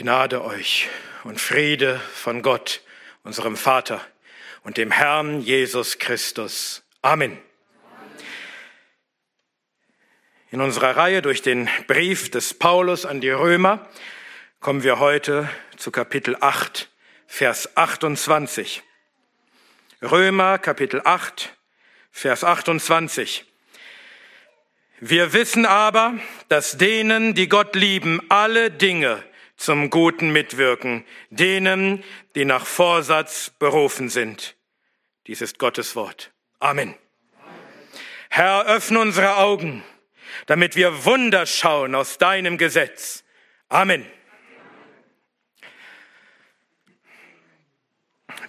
Gnade euch und Friede von Gott, unserem Vater und dem Herrn Jesus Christus. Amen. In unserer Reihe durch den Brief des Paulus an die Römer kommen wir heute zu Kapitel 8, Vers 28. Römer Kapitel 8, Vers 28. Wir wissen aber, dass denen, die Gott lieben, alle Dinge zum Guten mitwirken, denen, die nach Vorsatz berufen sind. Dies ist Gottes Wort. Amen. Herr, öffne unsere Augen, damit wir Wunder schauen aus deinem Gesetz. Amen.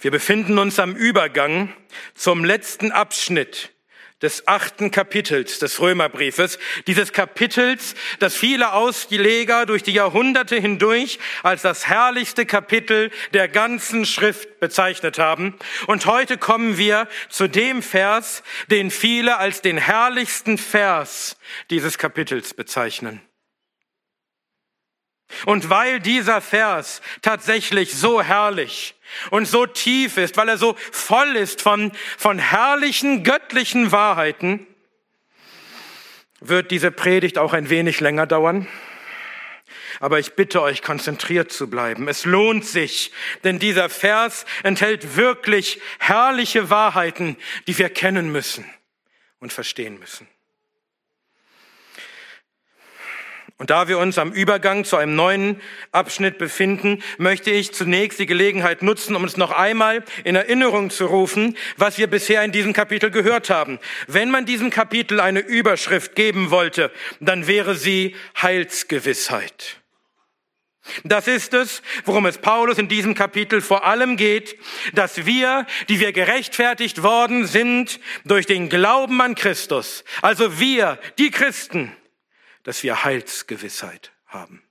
Wir befinden uns am Übergang zum letzten Abschnitt des achten Kapitels des Römerbriefes, dieses Kapitels, das viele Ausleger durch die Jahrhunderte hindurch als das herrlichste Kapitel der ganzen Schrift bezeichnet haben. Und heute kommen wir zu dem Vers, den viele als den herrlichsten Vers dieses Kapitels bezeichnen. Und weil dieser Vers tatsächlich so herrlich und so tief ist, weil er so voll ist von, von herrlichen göttlichen Wahrheiten, wird diese Predigt auch ein wenig länger dauern. Aber ich bitte euch, konzentriert zu bleiben. Es lohnt sich, denn dieser Vers enthält wirklich herrliche Wahrheiten, die wir kennen müssen und verstehen müssen. Und da wir uns am Übergang zu einem neuen Abschnitt befinden, möchte ich zunächst die Gelegenheit nutzen, um uns noch einmal in Erinnerung zu rufen, was wir bisher in diesem Kapitel gehört haben. Wenn man diesem Kapitel eine Überschrift geben wollte, dann wäre sie Heilsgewissheit. Das ist es, worum es Paulus in diesem Kapitel vor allem geht, dass wir, die wir gerechtfertigt worden sind durch den Glauben an Christus, also wir, die Christen, dass wir Heilsgewissheit haben.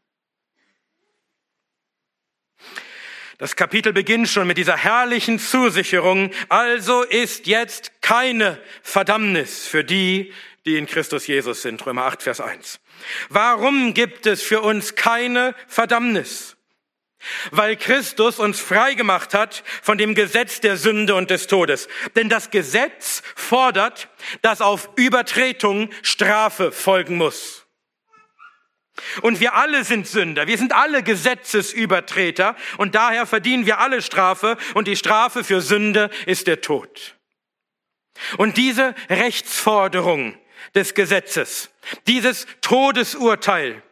Das Kapitel beginnt schon mit dieser herrlichen Zusicherung, also ist jetzt keine Verdammnis für die, die in Christus Jesus sind. Römer 8, Vers 1. Warum gibt es für uns keine Verdammnis? Weil Christus uns frei gemacht hat von dem Gesetz der Sünde und des Todes. Denn das Gesetz fordert, dass auf Übertretung Strafe folgen muss. Und wir alle sind Sünder, wir sind alle Gesetzesübertreter. Und daher verdienen wir alle Strafe. Und die Strafe für Sünde ist der Tod. Und diese Rechtsforderung des Gesetzes, dieses Todesurteil,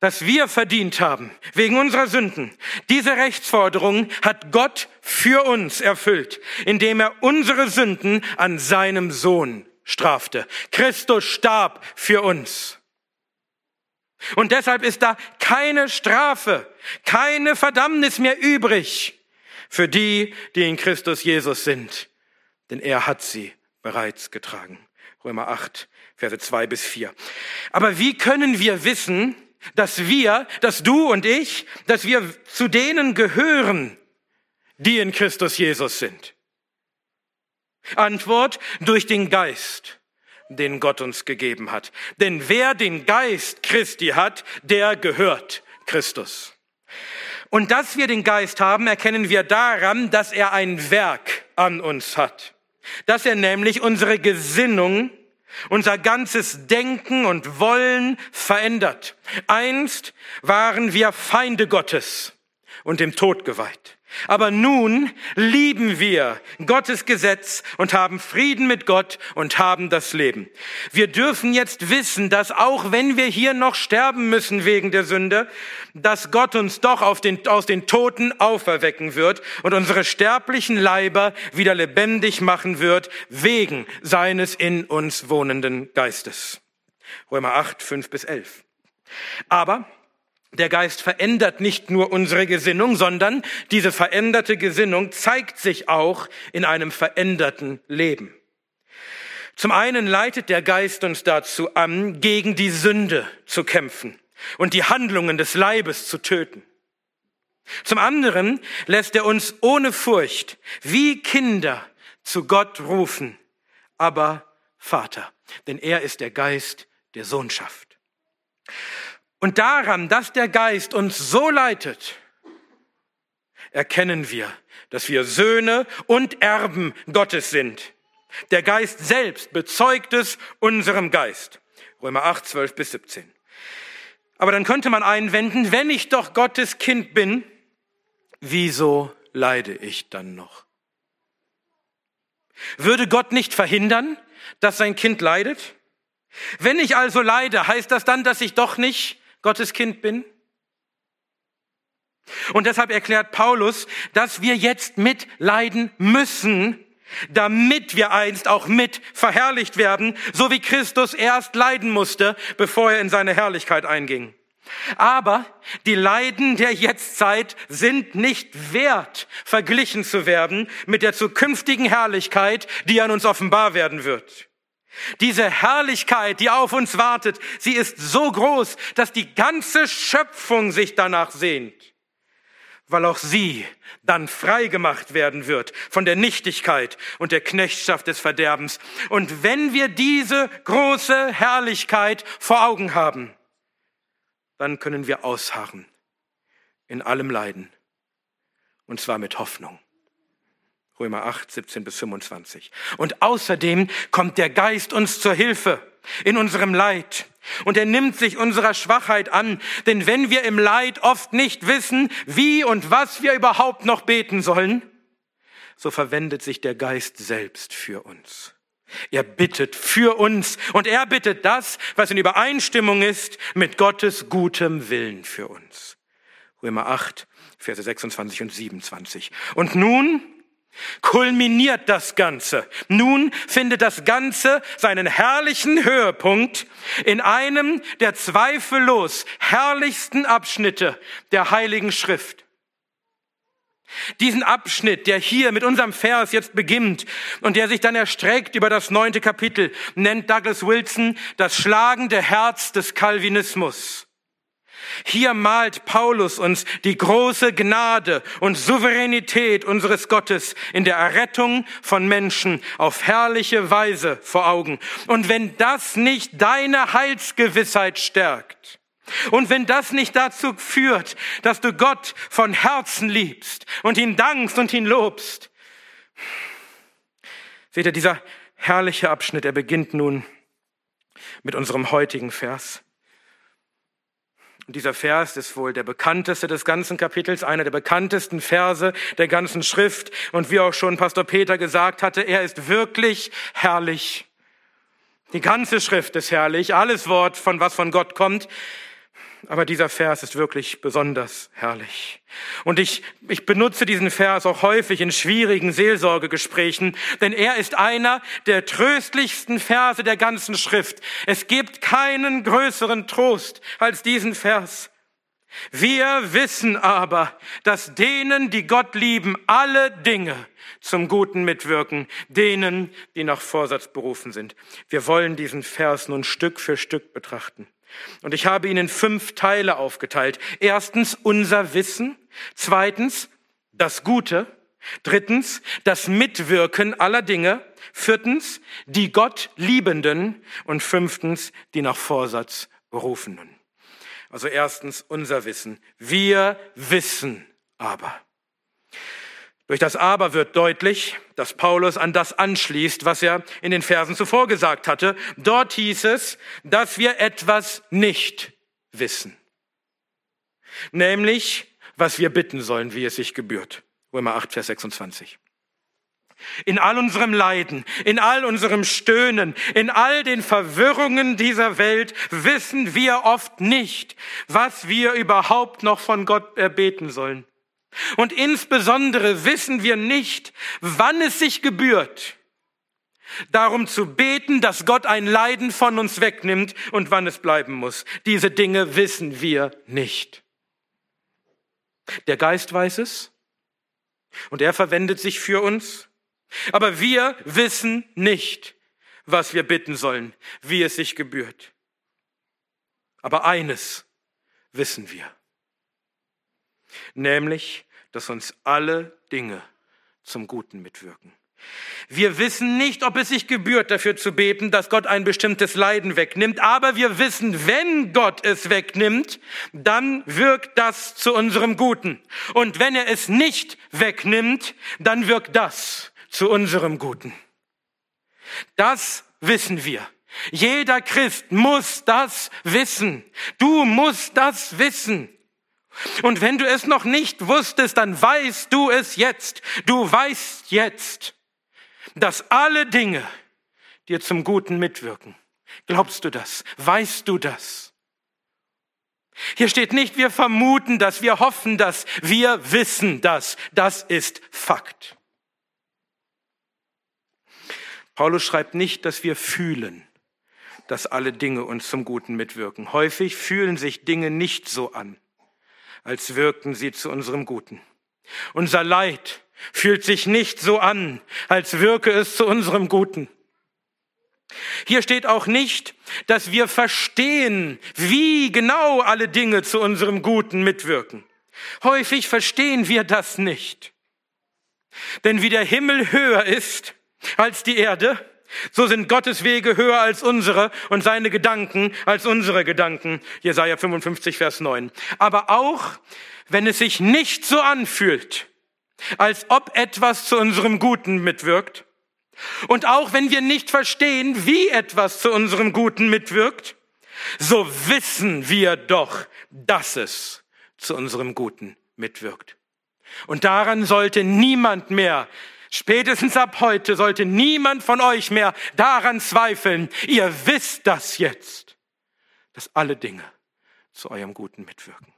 das wir verdient haben wegen unserer Sünden, diese Rechtsforderung hat Gott für uns erfüllt, indem er unsere Sünden an seinem Sohn strafte. Christus starb für uns. Und deshalb ist da keine Strafe, keine Verdammnis mehr übrig für die, die in Christus Jesus sind. Denn er hat sie bereits getragen. Römer 8, Verse 2 bis 4. Aber wie können wir wissen, dass wir, dass du und ich, dass wir zu denen gehören, die in Christus Jesus sind? Antwort durch den Geist, den Gott uns gegeben hat. Denn wer den Geist Christi hat, der gehört Christus. Und dass wir den Geist haben, erkennen wir daran, dass er ein Werk an uns hat. Dass er nämlich unsere Gesinnung, unser ganzes Denken und Wollen verändert. Einst waren wir Feinde Gottes und dem Tod geweiht. Aber nun lieben wir Gottes Gesetz und haben Frieden mit Gott und haben das Leben. Wir dürfen jetzt wissen, dass auch wenn wir hier noch sterben müssen wegen der Sünde, dass Gott uns doch den, aus den Toten auferwecken wird und unsere sterblichen Leiber wieder lebendig machen wird wegen seines in uns wohnenden Geistes. Römer 8, 5 bis 11. Aber der Geist verändert nicht nur unsere Gesinnung, sondern diese veränderte Gesinnung zeigt sich auch in einem veränderten Leben. Zum einen leitet der Geist uns dazu an, gegen die Sünde zu kämpfen und die Handlungen des Leibes zu töten. Zum anderen lässt er uns ohne Furcht wie Kinder zu Gott rufen, aber Vater, denn er ist der Geist der Sohnschaft. Und daran, dass der Geist uns so leitet, erkennen wir, dass wir Söhne und Erben Gottes sind. Der Geist selbst bezeugt es unserem Geist. Römer 8, 12 bis 17. Aber dann könnte man einwenden, wenn ich doch Gottes Kind bin, wieso leide ich dann noch? Würde Gott nicht verhindern, dass sein Kind leidet? Wenn ich also leide, heißt das dann, dass ich doch nicht Gottes Kind bin? Und deshalb erklärt Paulus, dass wir jetzt mitleiden müssen, damit wir einst auch mit verherrlicht werden, so wie Christus erst leiden musste, bevor er in seine Herrlichkeit einging. Aber die Leiden der Jetztzeit sind nicht wert, verglichen zu werden mit der zukünftigen Herrlichkeit, die an uns offenbar werden wird. Diese Herrlichkeit, die auf uns wartet, sie ist so groß, dass die ganze Schöpfung sich danach sehnt, weil auch sie dann frei gemacht werden wird von der Nichtigkeit und der Knechtschaft des Verderbens. Und wenn wir diese große Herrlichkeit vor Augen haben, dann können wir ausharren in allem Leiden, und zwar mit Hoffnung. Römer 8, 17 bis 25. Und außerdem kommt der Geist uns zur Hilfe in unserem Leid. Und er nimmt sich unserer Schwachheit an, denn wenn wir im Leid oft nicht wissen, wie und was wir überhaupt noch beten sollen, so verwendet sich der Geist selbst für uns. Er bittet für uns und er bittet das, was in Übereinstimmung ist mit Gottes gutem Willen für uns. Römer 8, Verse 26 und 27. Und nun kulminiert das Ganze. Nun findet das Ganze seinen herrlichen Höhepunkt in einem der zweifellos herrlichsten Abschnitte der Heiligen Schrift. Diesen Abschnitt, der hier mit unserem Vers jetzt beginnt und der sich dann erstreckt über das neunte Kapitel, nennt Douglas Wilson das schlagende Herz des Calvinismus. Hier malt Paulus uns die große Gnade und Souveränität unseres Gottes in der Errettung von Menschen auf herrliche Weise vor Augen. Und wenn das nicht deine Heilsgewissheit stärkt, und wenn das nicht dazu führt, dass du Gott von Herzen liebst und ihn dankst und ihn lobst, seht ihr, dieser herrliche Abschnitt, er beginnt nun mit unserem heutigen Vers. Und dieser Vers ist wohl der bekannteste des ganzen Kapitels, einer der bekanntesten Verse der ganzen Schrift. Und wie auch schon Pastor Peter gesagt hatte, er ist wirklich herrlich. Die ganze Schrift ist herrlich, alles Wort, von was von Gott kommt. Aber dieser Vers ist wirklich besonders herrlich. Und ich, ich benutze diesen Vers auch häufig in schwierigen Seelsorgegesprächen, denn er ist einer der tröstlichsten Verse der ganzen Schrift. Es gibt keinen größeren Trost als diesen Vers. Wir wissen aber, dass denen, die Gott lieben, alle Dinge zum Guten mitwirken, denen, die nach Vorsatz berufen sind. Wir wollen diesen Vers nun Stück für Stück betrachten. Und ich habe ihn in fünf Teile aufgeteilt. Erstens unser Wissen. Zweitens das Gute. Drittens das Mitwirken aller Dinge. Viertens die Gott liebenden. Und fünftens die nach Vorsatz berufenen. Also erstens unser Wissen. Wir wissen aber. Durch das Aber wird deutlich, dass Paulus an das anschließt, was er in den Versen zuvor gesagt hatte. Dort hieß es, dass wir etwas nicht wissen. Nämlich, was wir bitten sollen, wie es sich gebührt. Römer 8, Vers 26. In all unserem Leiden, in all unserem Stöhnen, in all den Verwirrungen dieser Welt wissen wir oft nicht, was wir überhaupt noch von Gott erbeten sollen. Und insbesondere wissen wir nicht, wann es sich gebührt, darum zu beten, dass Gott ein Leiden von uns wegnimmt und wann es bleiben muss. Diese Dinge wissen wir nicht. Der Geist weiß es und er verwendet sich für uns, aber wir wissen nicht, was wir bitten sollen, wie es sich gebührt. Aber eines wissen wir, nämlich, dass uns alle Dinge zum Guten mitwirken. Wir wissen nicht, ob es sich gebührt, dafür zu beten, dass Gott ein bestimmtes Leiden wegnimmt, aber wir wissen, wenn Gott es wegnimmt, dann wirkt das zu unserem Guten. Und wenn er es nicht wegnimmt, dann wirkt das zu unserem Guten. Das wissen wir. Jeder Christ muss das wissen. Du musst das wissen. Und wenn du es noch nicht wusstest, dann weißt du es jetzt. Du weißt jetzt, dass alle Dinge dir zum Guten mitwirken. Glaubst du das? Weißt du das? Hier steht nicht, wir vermuten das, wir hoffen das, wir wissen das. Das ist Fakt. Paulus schreibt nicht, dass wir fühlen, dass alle Dinge uns zum Guten mitwirken. Häufig fühlen sich Dinge nicht so an, als wirkten sie zu unserem Guten. Unser Leid fühlt sich nicht so an, als wirke es zu unserem Guten. Hier steht auch nicht, dass wir verstehen, wie genau alle Dinge zu unserem Guten mitwirken. Häufig verstehen wir das nicht. Denn wie der Himmel höher ist als die Erde, so sind Gottes Wege höher als unsere und seine Gedanken als unsere Gedanken. Jesaja 55, Vers 9. Aber auch, wenn es sich nicht so anfühlt, als ob etwas zu unserem Guten mitwirkt. Und auch wenn wir nicht verstehen, wie etwas zu unserem Guten mitwirkt, so wissen wir doch, dass es zu unserem Guten mitwirkt. Und daran sollte niemand mehr, spätestens ab heute, sollte niemand von euch mehr daran zweifeln. Ihr wisst das jetzt, dass alle Dinge zu eurem Guten mitwirken.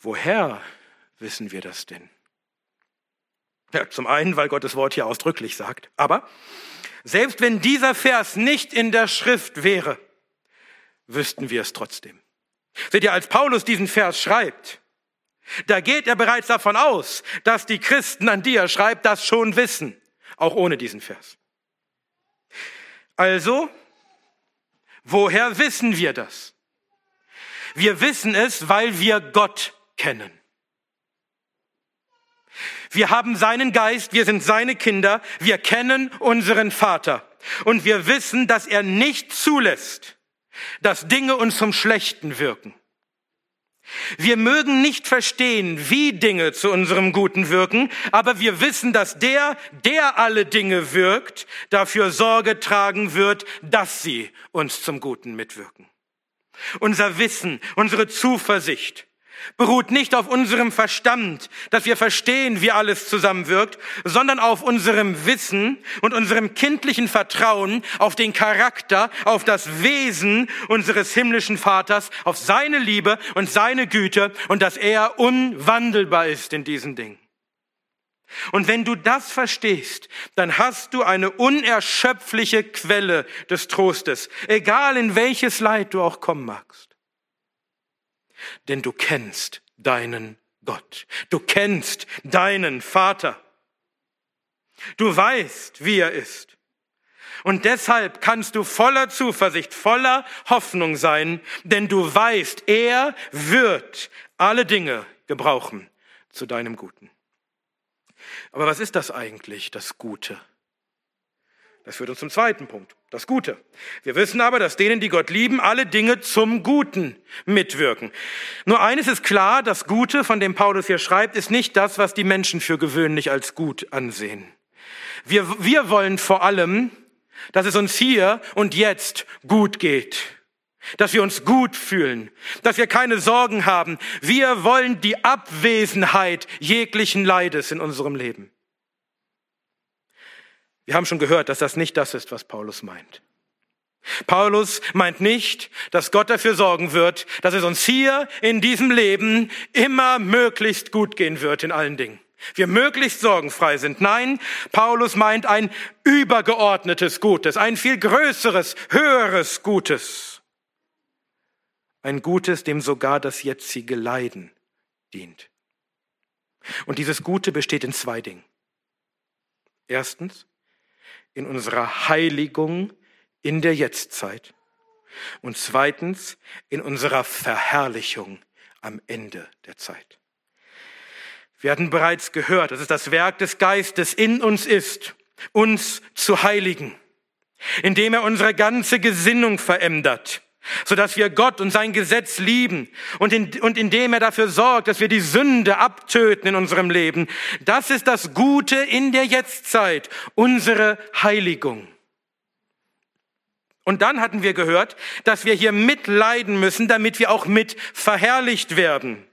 Woher wissen wir das denn? Ja, zum einen, weil Gottes Wort hier ausdrücklich sagt. Aber selbst wenn dieser Vers nicht in der Schrift wäre, wüssten wir es trotzdem. Seht ihr, als Paulus diesen Vers schreibt, da geht er bereits davon aus, dass die Christen, an die er schreibt, das schon wissen, auch ohne diesen Vers. Also, woher wissen wir das? Wir wissen es, weil wir Gott kennen. Wir haben seinen Geist, wir sind seine Kinder, wir kennen unseren Vater und wir wissen, dass er nicht zulässt, dass Dinge uns zum Schlechten wirken. Wir mögen nicht verstehen, wie Dinge zu unserem Guten wirken, aber wir wissen, dass der, der alle Dinge wirkt, dafür Sorge tragen wird, dass sie uns zum Guten mitwirken. Unser Wissen, unsere Zuversicht, beruht nicht auf unserem Verstand, dass wir verstehen, wie alles zusammenwirkt, sondern auf unserem Wissen und unserem kindlichen Vertrauen auf den Charakter, auf das Wesen unseres himmlischen Vaters, auf seine Liebe und seine Güte und dass er unwandelbar ist in diesen Dingen. Und wenn du das verstehst, dann hast du eine unerschöpfliche Quelle des Trostes, egal in welches Leid du auch kommen magst denn du kennst deinen Gott. Du kennst deinen Vater. Du weißt, wie er ist. Und deshalb kannst du voller Zuversicht, voller Hoffnung sein, denn du weißt, er wird alle Dinge gebrauchen zu deinem Guten. Aber was ist das eigentlich, das Gute? Das führt uns zum zweiten Punkt, das Gute. Wir wissen aber, dass denen, die Gott lieben, alle Dinge zum Guten mitwirken. Nur eines ist klar, das Gute, von dem Paulus hier schreibt, ist nicht das, was die Menschen für gewöhnlich als gut ansehen. Wir, wir wollen vor allem, dass es uns hier und jetzt gut geht, dass wir uns gut fühlen, dass wir keine Sorgen haben. Wir wollen die Abwesenheit jeglichen Leides in unserem Leben. Wir haben schon gehört, dass das nicht das ist, was Paulus meint. Paulus meint nicht, dass Gott dafür sorgen wird, dass es uns hier in diesem Leben immer möglichst gut gehen wird in allen Dingen. Wir möglichst sorgenfrei sind. Nein, Paulus meint ein übergeordnetes Gutes, ein viel größeres, höheres Gutes. Ein Gutes, dem sogar das jetzige Leiden dient. Und dieses Gute besteht in zwei Dingen. Erstens, in unserer Heiligung in der Jetztzeit und zweitens in unserer Verherrlichung am Ende der Zeit. Wir hatten bereits gehört, dass es das Werk des Geistes in uns ist, uns zu heiligen, indem er unsere ganze Gesinnung verändert, so dass wir Gott und sein Gesetz lieben und, in, und indem er dafür sorgt, dass wir die Sünde abtöten in unserem Leben. Das ist das Gute in der Jetztzeit, unsere Heiligung. Und dann hatten wir gehört, dass wir hier mitleiden müssen, damit wir auch mit verherrlicht werden.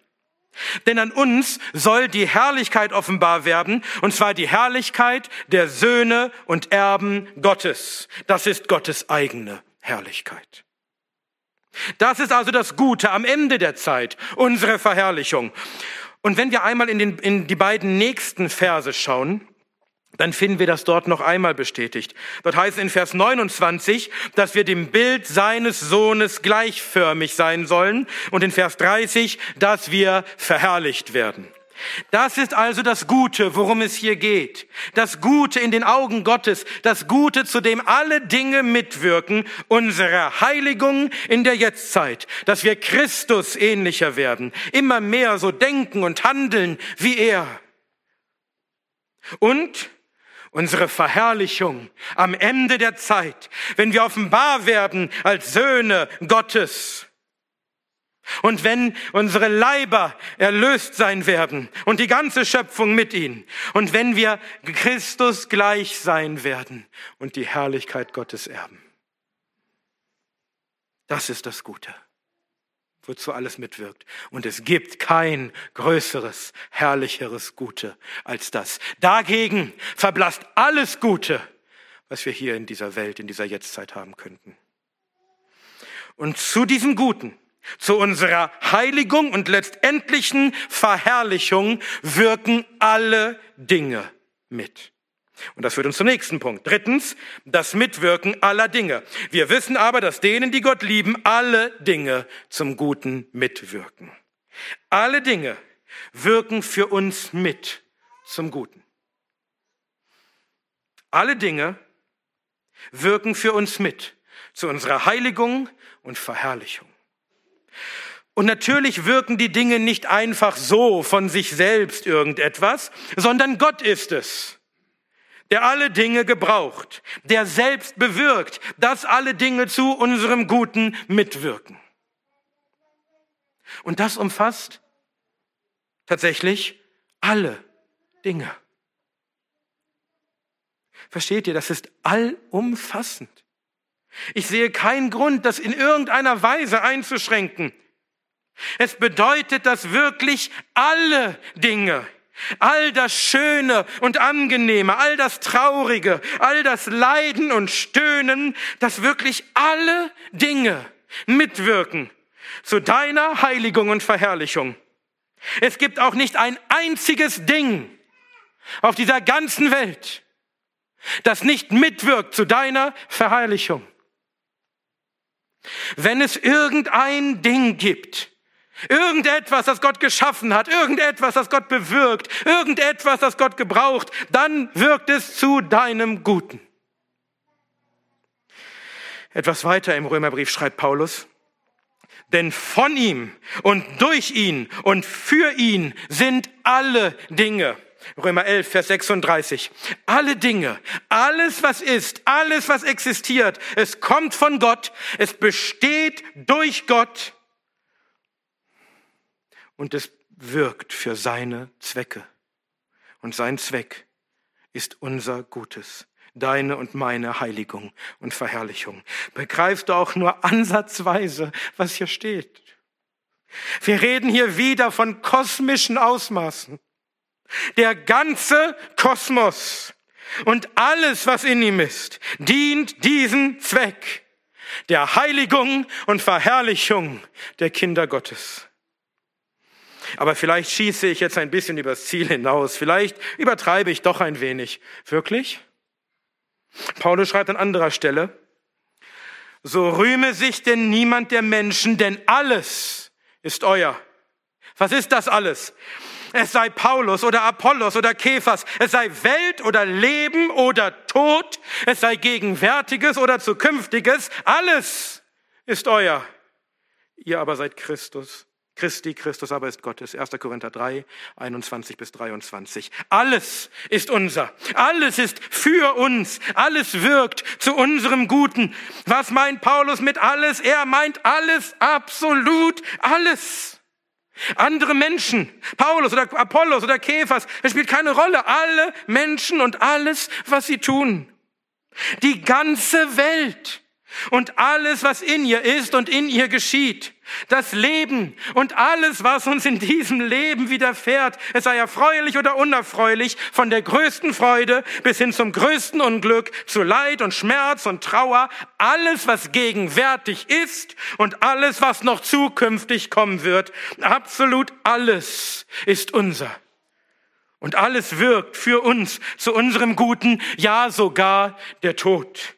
Denn an uns soll die Herrlichkeit offenbar werden, und zwar die Herrlichkeit der Söhne und Erben Gottes. Das ist Gottes eigene Herrlichkeit. Das ist also das Gute am Ende der Zeit, unsere Verherrlichung. Und wenn wir einmal in, den, in die beiden nächsten Verse schauen, dann finden wir das dort noch einmal bestätigt. Dort heißt es in Vers 29, dass wir dem Bild seines Sohnes gleichförmig sein sollen und in Vers 30, dass wir verherrlicht werden. Das ist also das Gute, worum es hier geht. Das Gute in den Augen Gottes, das Gute, zu dem alle Dinge mitwirken, unsere Heiligung in der Jetztzeit, dass wir Christus ähnlicher werden, immer mehr so denken und handeln wie er. Und unsere Verherrlichung am Ende der Zeit, wenn wir offenbar werden als Söhne Gottes. Und wenn unsere Leiber erlöst sein werden und die ganze Schöpfung mit ihnen. Und wenn wir Christus gleich sein werden und die Herrlichkeit Gottes erben. Das ist das Gute wozu alles mitwirkt. Und es gibt kein größeres, herrlicheres Gute als das. Dagegen verblasst alles Gute, was wir hier in dieser Welt, in dieser Jetztzeit haben könnten. Und zu diesem Guten, zu unserer Heiligung und letztendlichen Verherrlichung wirken alle Dinge mit. Und das führt uns zum nächsten Punkt. Drittens, das Mitwirken aller Dinge. Wir wissen aber, dass denen, die Gott lieben, alle Dinge zum Guten mitwirken. Alle Dinge wirken für uns mit zum Guten. Alle Dinge wirken für uns mit zu unserer Heiligung und Verherrlichung. Und natürlich wirken die Dinge nicht einfach so von sich selbst irgendetwas, sondern Gott ist es der alle Dinge gebraucht, der selbst bewirkt, dass alle Dinge zu unserem Guten mitwirken. Und das umfasst tatsächlich alle Dinge. Versteht ihr, das ist allumfassend. Ich sehe keinen Grund, das in irgendeiner Weise einzuschränken. Es bedeutet, dass wirklich alle Dinge All das Schöne und Angenehme, all das Traurige, all das Leiden und Stöhnen, dass wirklich alle Dinge mitwirken zu deiner Heiligung und Verherrlichung. Es gibt auch nicht ein einziges Ding auf dieser ganzen Welt, das nicht mitwirkt zu deiner Verherrlichung. Wenn es irgendein Ding gibt, Irgendetwas, das Gott geschaffen hat, irgendetwas, das Gott bewirkt, irgendetwas, das Gott gebraucht, dann wirkt es zu deinem Guten. Etwas weiter im Römerbrief schreibt Paulus, denn von ihm und durch ihn und für ihn sind alle Dinge. Römer 11, Vers 36. Alle Dinge, alles was ist, alles was existiert, es kommt von Gott, es besteht durch Gott und es wirkt für seine Zwecke. Und sein Zweck ist unser Gutes, deine und meine Heiligung und Verherrlichung. Begreifst du auch nur ansatzweise, was hier steht? Wir reden hier wieder von kosmischen Ausmaßen. Der ganze Kosmos und alles, was in ihm ist, dient diesem Zweck der Heiligung und Verherrlichung der Kinder Gottes. Aber vielleicht schieße ich jetzt ein bisschen übers Ziel hinaus. Vielleicht übertreibe ich doch ein wenig. Wirklich? Paulus schreibt an anderer Stelle, so rühme sich denn niemand der Menschen, denn alles ist euer. Was ist das alles? Es sei Paulus oder Apollos oder Kephas, es sei Welt oder Leben oder Tod, es sei Gegenwärtiges oder Zukünftiges, alles ist euer. Ihr aber seid Christus Christi, Christus aber ist Gottes. 1. Korinther 3, 21 bis 23. Alles ist unser. Alles ist für uns. Alles wirkt zu unserem Guten. Was meint Paulus mit alles? Er meint alles, absolut alles. Andere Menschen, Paulus oder Apollos oder Käfers, es spielt keine Rolle. Alle Menschen und alles, was sie tun. Die ganze Welt und alles, was in ihr ist und in ihr geschieht. Das Leben und alles, was uns in diesem Leben widerfährt, es sei erfreulich oder unerfreulich, von der größten Freude bis hin zum größten Unglück, zu Leid und Schmerz und Trauer, alles, was gegenwärtig ist und alles, was noch zukünftig kommen wird, absolut alles ist unser. Und alles wirkt für uns zu unserem Guten, ja sogar der Tod.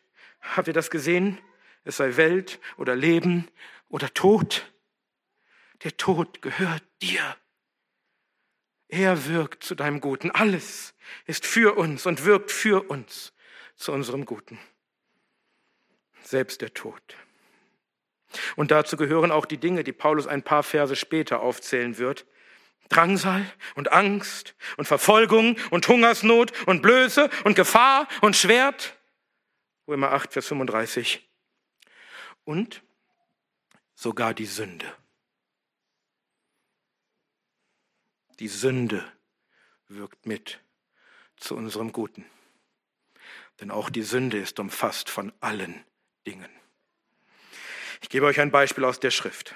Habt ihr das gesehen? Es sei Welt oder Leben oder Tod. Der Tod gehört dir. Er wirkt zu deinem Guten. Alles ist für uns und wirkt für uns zu unserem Guten. Selbst der Tod. Und dazu gehören auch die Dinge, die Paulus ein paar Verse später aufzählen wird. Drangsal und Angst und Verfolgung und Hungersnot und Blöße und Gefahr und Schwert. Römer 8, Vers 35. Und sogar die Sünde. Die Sünde wirkt mit zu unserem Guten. Denn auch die Sünde ist umfasst von allen Dingen. Ich gebe euch ein Beispiel aus der Schrift.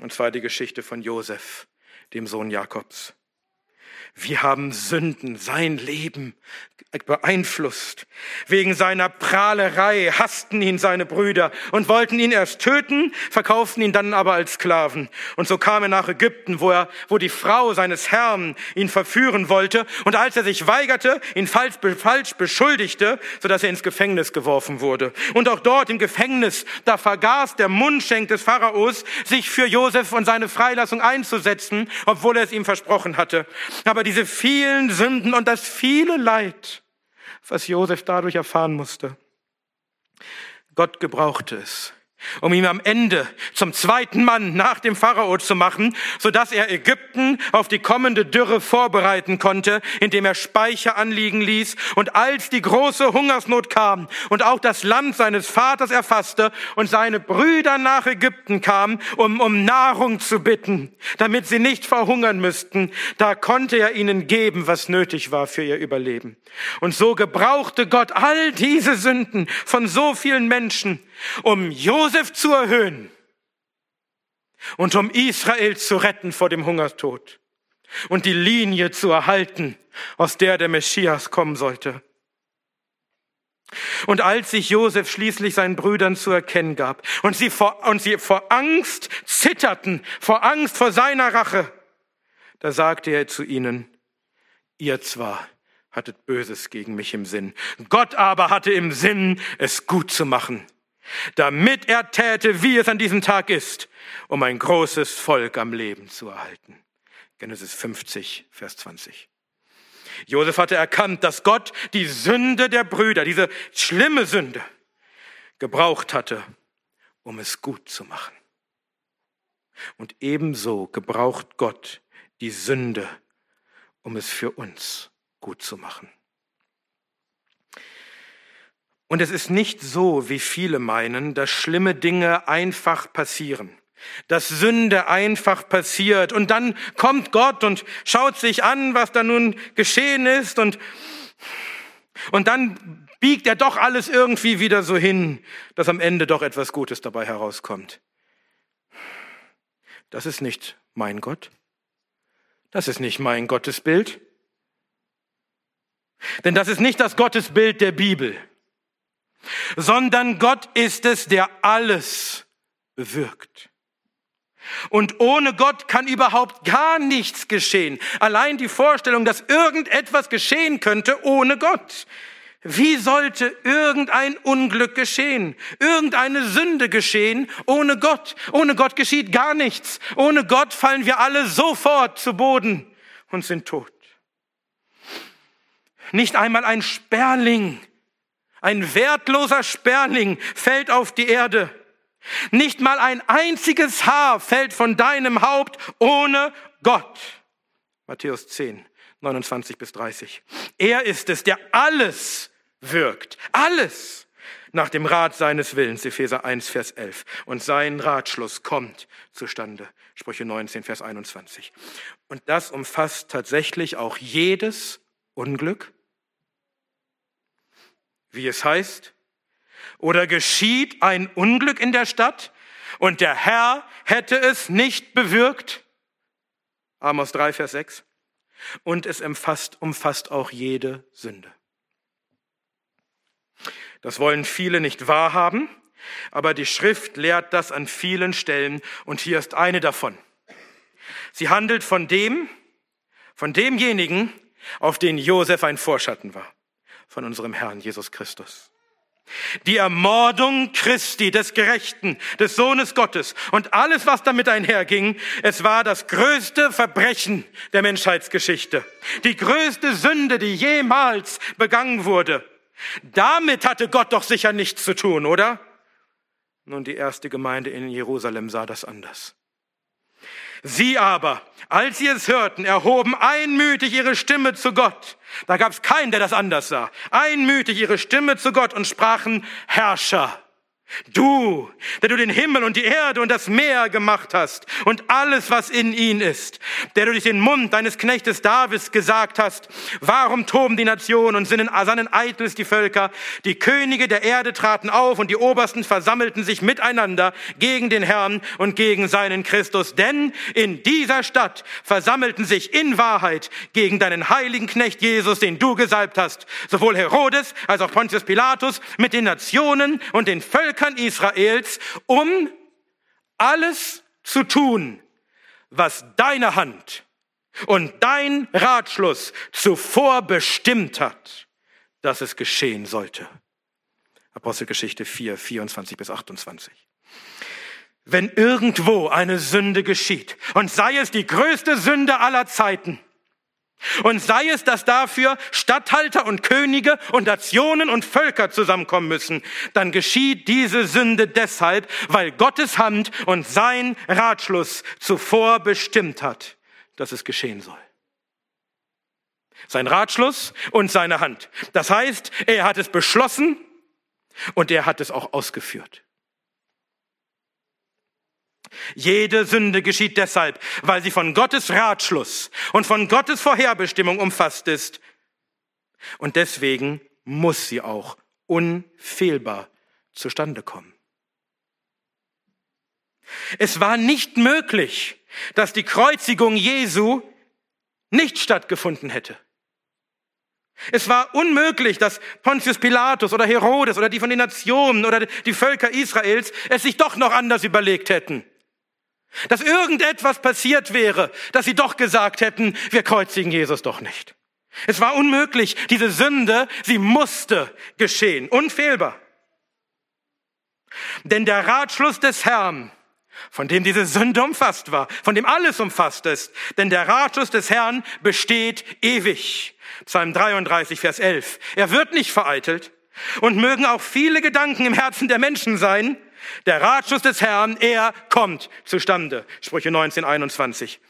Und zwar die Geschichte von Josef, dem Sohn Jakobs. Wir haben Sünden, sein Leben beeinflusst. Wegen seiner Prahlerei hassten ihn seine Brüder und wollten ihn erst töten, verkauften ihn dann aber als Sklaven. Und so kam er nach Ägypten, wo er, wo die Frau seines Herrn ihn verführen wollte. Und als er sich weigerte, ihn falsch, falsch beschuldigte, sodass er ins Gefängnis geworfen wurde. Und auch dort im Gefängnis, da vergaß der Mundschenk des Pharaos, sich für Josef und seine Freilassung einzusetzen, obwohl er es ihm versprochen hatte. Aber diese vielen Sünden und das viele Leid, was Josef dadurch erfahren musste, Gott gebrauchte es, um ihn am Ende zum zweiten Mann nach dem Pharao zu machen, so dass er Ägypten auf die kommende Dürre vorbereiten konnte, indem er Speicher anliegen ließ. Und als die große Hungersnot kam und auch das Land seines Vaters erfasste und seine Brüder nach Ägypten kamen, um um Nahrung zu bitten, damit sie nicht verhungern müssten, da konnte er ihnen geben, was nötig war für ihr Überleben. Und so gebrauchte Gott all diese Sünden von so vielen Menschen, um Josef zu erhöhen und um Israel zu retten vor dem Hungertod und die Linie zu erhalten, aus der der Messias kommen sollte. Und als sich Josef schließlich seinen Brüdern zu erkennen gab und sie vor, und sie vor Angst zitterten, vor Angst vor seiner Rache, da sagte er zu ihnen, ihr zwar hattet Böses gegen mich im Sinn, Gott aber hatte im Sinn, es gut zu machen, damit er täte, wie es an diesem Tag ist, um ein großes Volk am Leben zu erhalten. Genesis 50, Vers 20. Josef hatte erkannt, dass Gott die Sünde der Brüder, diese schlimme Sünde, gebraucht hatte, um es gut zu machen. Und ebenso gebraucht Gott die Sünde, um es für uns gut zu machen. Und es ist nicht so, wie viele meinen, dass schlimme Dinge einfach passieren, dass Sünde einfach passiert und dann kommt Gott und schaut sich an, was da nun geschehen ist und, und dann biegt er doch alles irgendwie wieder so hin, dass am Ende doch etwas Gutes dabei herauskommt. Das ist nicht mein Gott. Das ist nicht mein Gottesbild. Denn das ist nicht das Gottesbild der Bibel sondern Gott ist es, der alles bewirkt. Und ohne Gott kann überhaupt gar nichts geschehen. Allein die Vorstellung, dass irgendetwas geschehen könnte ohne Gott. Wie sollte irgendein Unglück geschehen, irgendeine Sünde geschehen ohne Gott? Ohne Gott geschieht gar nichts. Ohne Gott fallen wir alle sofort zu Boden und sind tot. Nicht einmal ein Sperling ein wertloser Sperling fällt auf die Erde Nicht mal ein einziges Haar fällt von deinem Haupt ohne Gott. Matthäus 10, 29 bis 30. Er ist es, der alles wirkt. Alles nach dem Rat seines Willens, Epheser 1, Vers 11. Und sein Ratschluss kommt zustande, Sprüche 19, Vers 21. Und das umfasst tatsächlich auch jedes Unglück, wie es heißt, oder geschieht ein Unglück in der Stadt und der Herr hätte es nicht bewirkt? Amos 3, Vers 6. Und es umfasst, umfasst auch jede Sünde. Das wollen viele nicht wahrhaben, aber die Schrift lehrt das an vielen Stellen und hier ist eine davon. Sie handelt von dem, von demjenigen, auf den Josef ein Vorschatten war, von unserem Herrn Jesus Christus. Die Ermordung Christi, des Gerechten, des Sohnes Gottes und alles, was damit einherging, es war das größte Verbrechen der Menschheitsgeschichte. Die größte Sünde, die jemals begangen wurde. Damit hatte Gott doch sicher nichts zu tun, oder? Nun, die erste Gemeinde in Jerusalem sah das anders. Sie aber, als sie es hörten, erhoben einmütig ihre Stimme zu Gott. Da gab es keinen, der das anders sah. Einmütig ihre Stimme zu Gott und sprachen, Herrscher, Du, der du den Himmel und die Erde und das Meer gemacht hast und alles, was in ihnen ist, der du durch den Mund deines Knechtes Davids gesagt hast, warum toben die Nationen und sannen eitels die Völker? Die Könige der Erde traten auf und die Obersten versammelten sich miteinander gegen den Herrn und gegen seinen Christus. Denn in dieser Stadt versammelten sich in Wahrheit gegen deinen heiligen Knecht Jesus, den du gesalbt hast, sowohl Herodes als auch Pontius Pilatus mit den Nationen und den Völkern Völkern Israels, um alles zu tun, was deine Hand und dein Ratschluss zuvor bestimmt hat, dass es geschehen sollte. Apostelgeschichte 4, 24 bis 28. Wenn irgendwo eine Sünde geschieht, und sei es die größte Sünde aller Zeiten, und sei es, dass dafür Statthalter und Könige und Nationen und Völker zusammenkommen müssen, dann geschieht diese Sünde deshalb, weil Gottes Hand und sein Ratschluss zuvor bestimmt hat, dass es geschehen soll. Sein Ratschluss und seine Hand. Das heißt, er hat es beschlossen und er hat es auch ausgeführt. Jede Sünde geschieht deshalb, weil sie von Gottes Ratschluss und von Gottes Vorherbestimmung umfasst ist. Und deswegen muss sie auch unfehlbar zustande kommen. Es war nicht möglich, dass die Kreuzigung Jesu nicht stattgefunden hätte. Es war unmöglich, dass Pontius Pilatus oder Herodes oder die von den Nationen oder die Völker Israels es sich doch noch anders überlegt hätten. Dass irgendetwas passiert wäre, dass sie doch gesagt hätten, wir kreuzigen Jesus doch nicht. Es war unmöglich. Diese Sünde, sie musste geschehen. Unfehlbar. Denn der Ratschluss des Herrn, von dem diese Sünde umfasst war, von dem alles umfasst ist, denn der Ratschluss des Herrn besteht ewig. Psalm 33, Vers 11. Er wird nicht vereitelt und mögen auch viele Gedanken im Herzen der Menschen sein, der Ratschluss des Herrn, er kommt zustande. Sprüche 19, 21.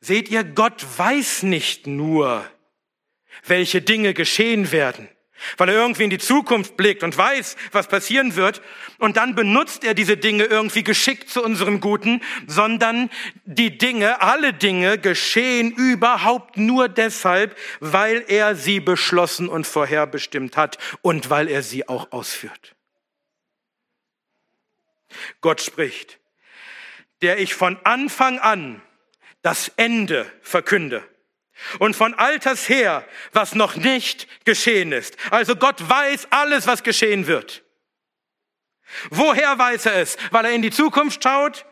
Seht ihr, Gott weiß nicht nur, welche Dinge geschehen werden, weil er irgendwie in die Zukunft blickt und weiß, was passieren wird, und dann benutzt er diese Dinge irgendwie geschickt zu unserem Guten, sondern die Dinge, alle Dinge geschehen überhaupt nur deshalb, weil er sie beschlossen und vorherbestimmt hat und weil er sie auch ausführt. Gott spricht, der ich von Anfang an das Ende verkünde und von alters her, was noch nicht geschehen ist. Also Gott weiß alles, was geschehen wird. Woher weiß er es? Weil er in die Zukunft schaut?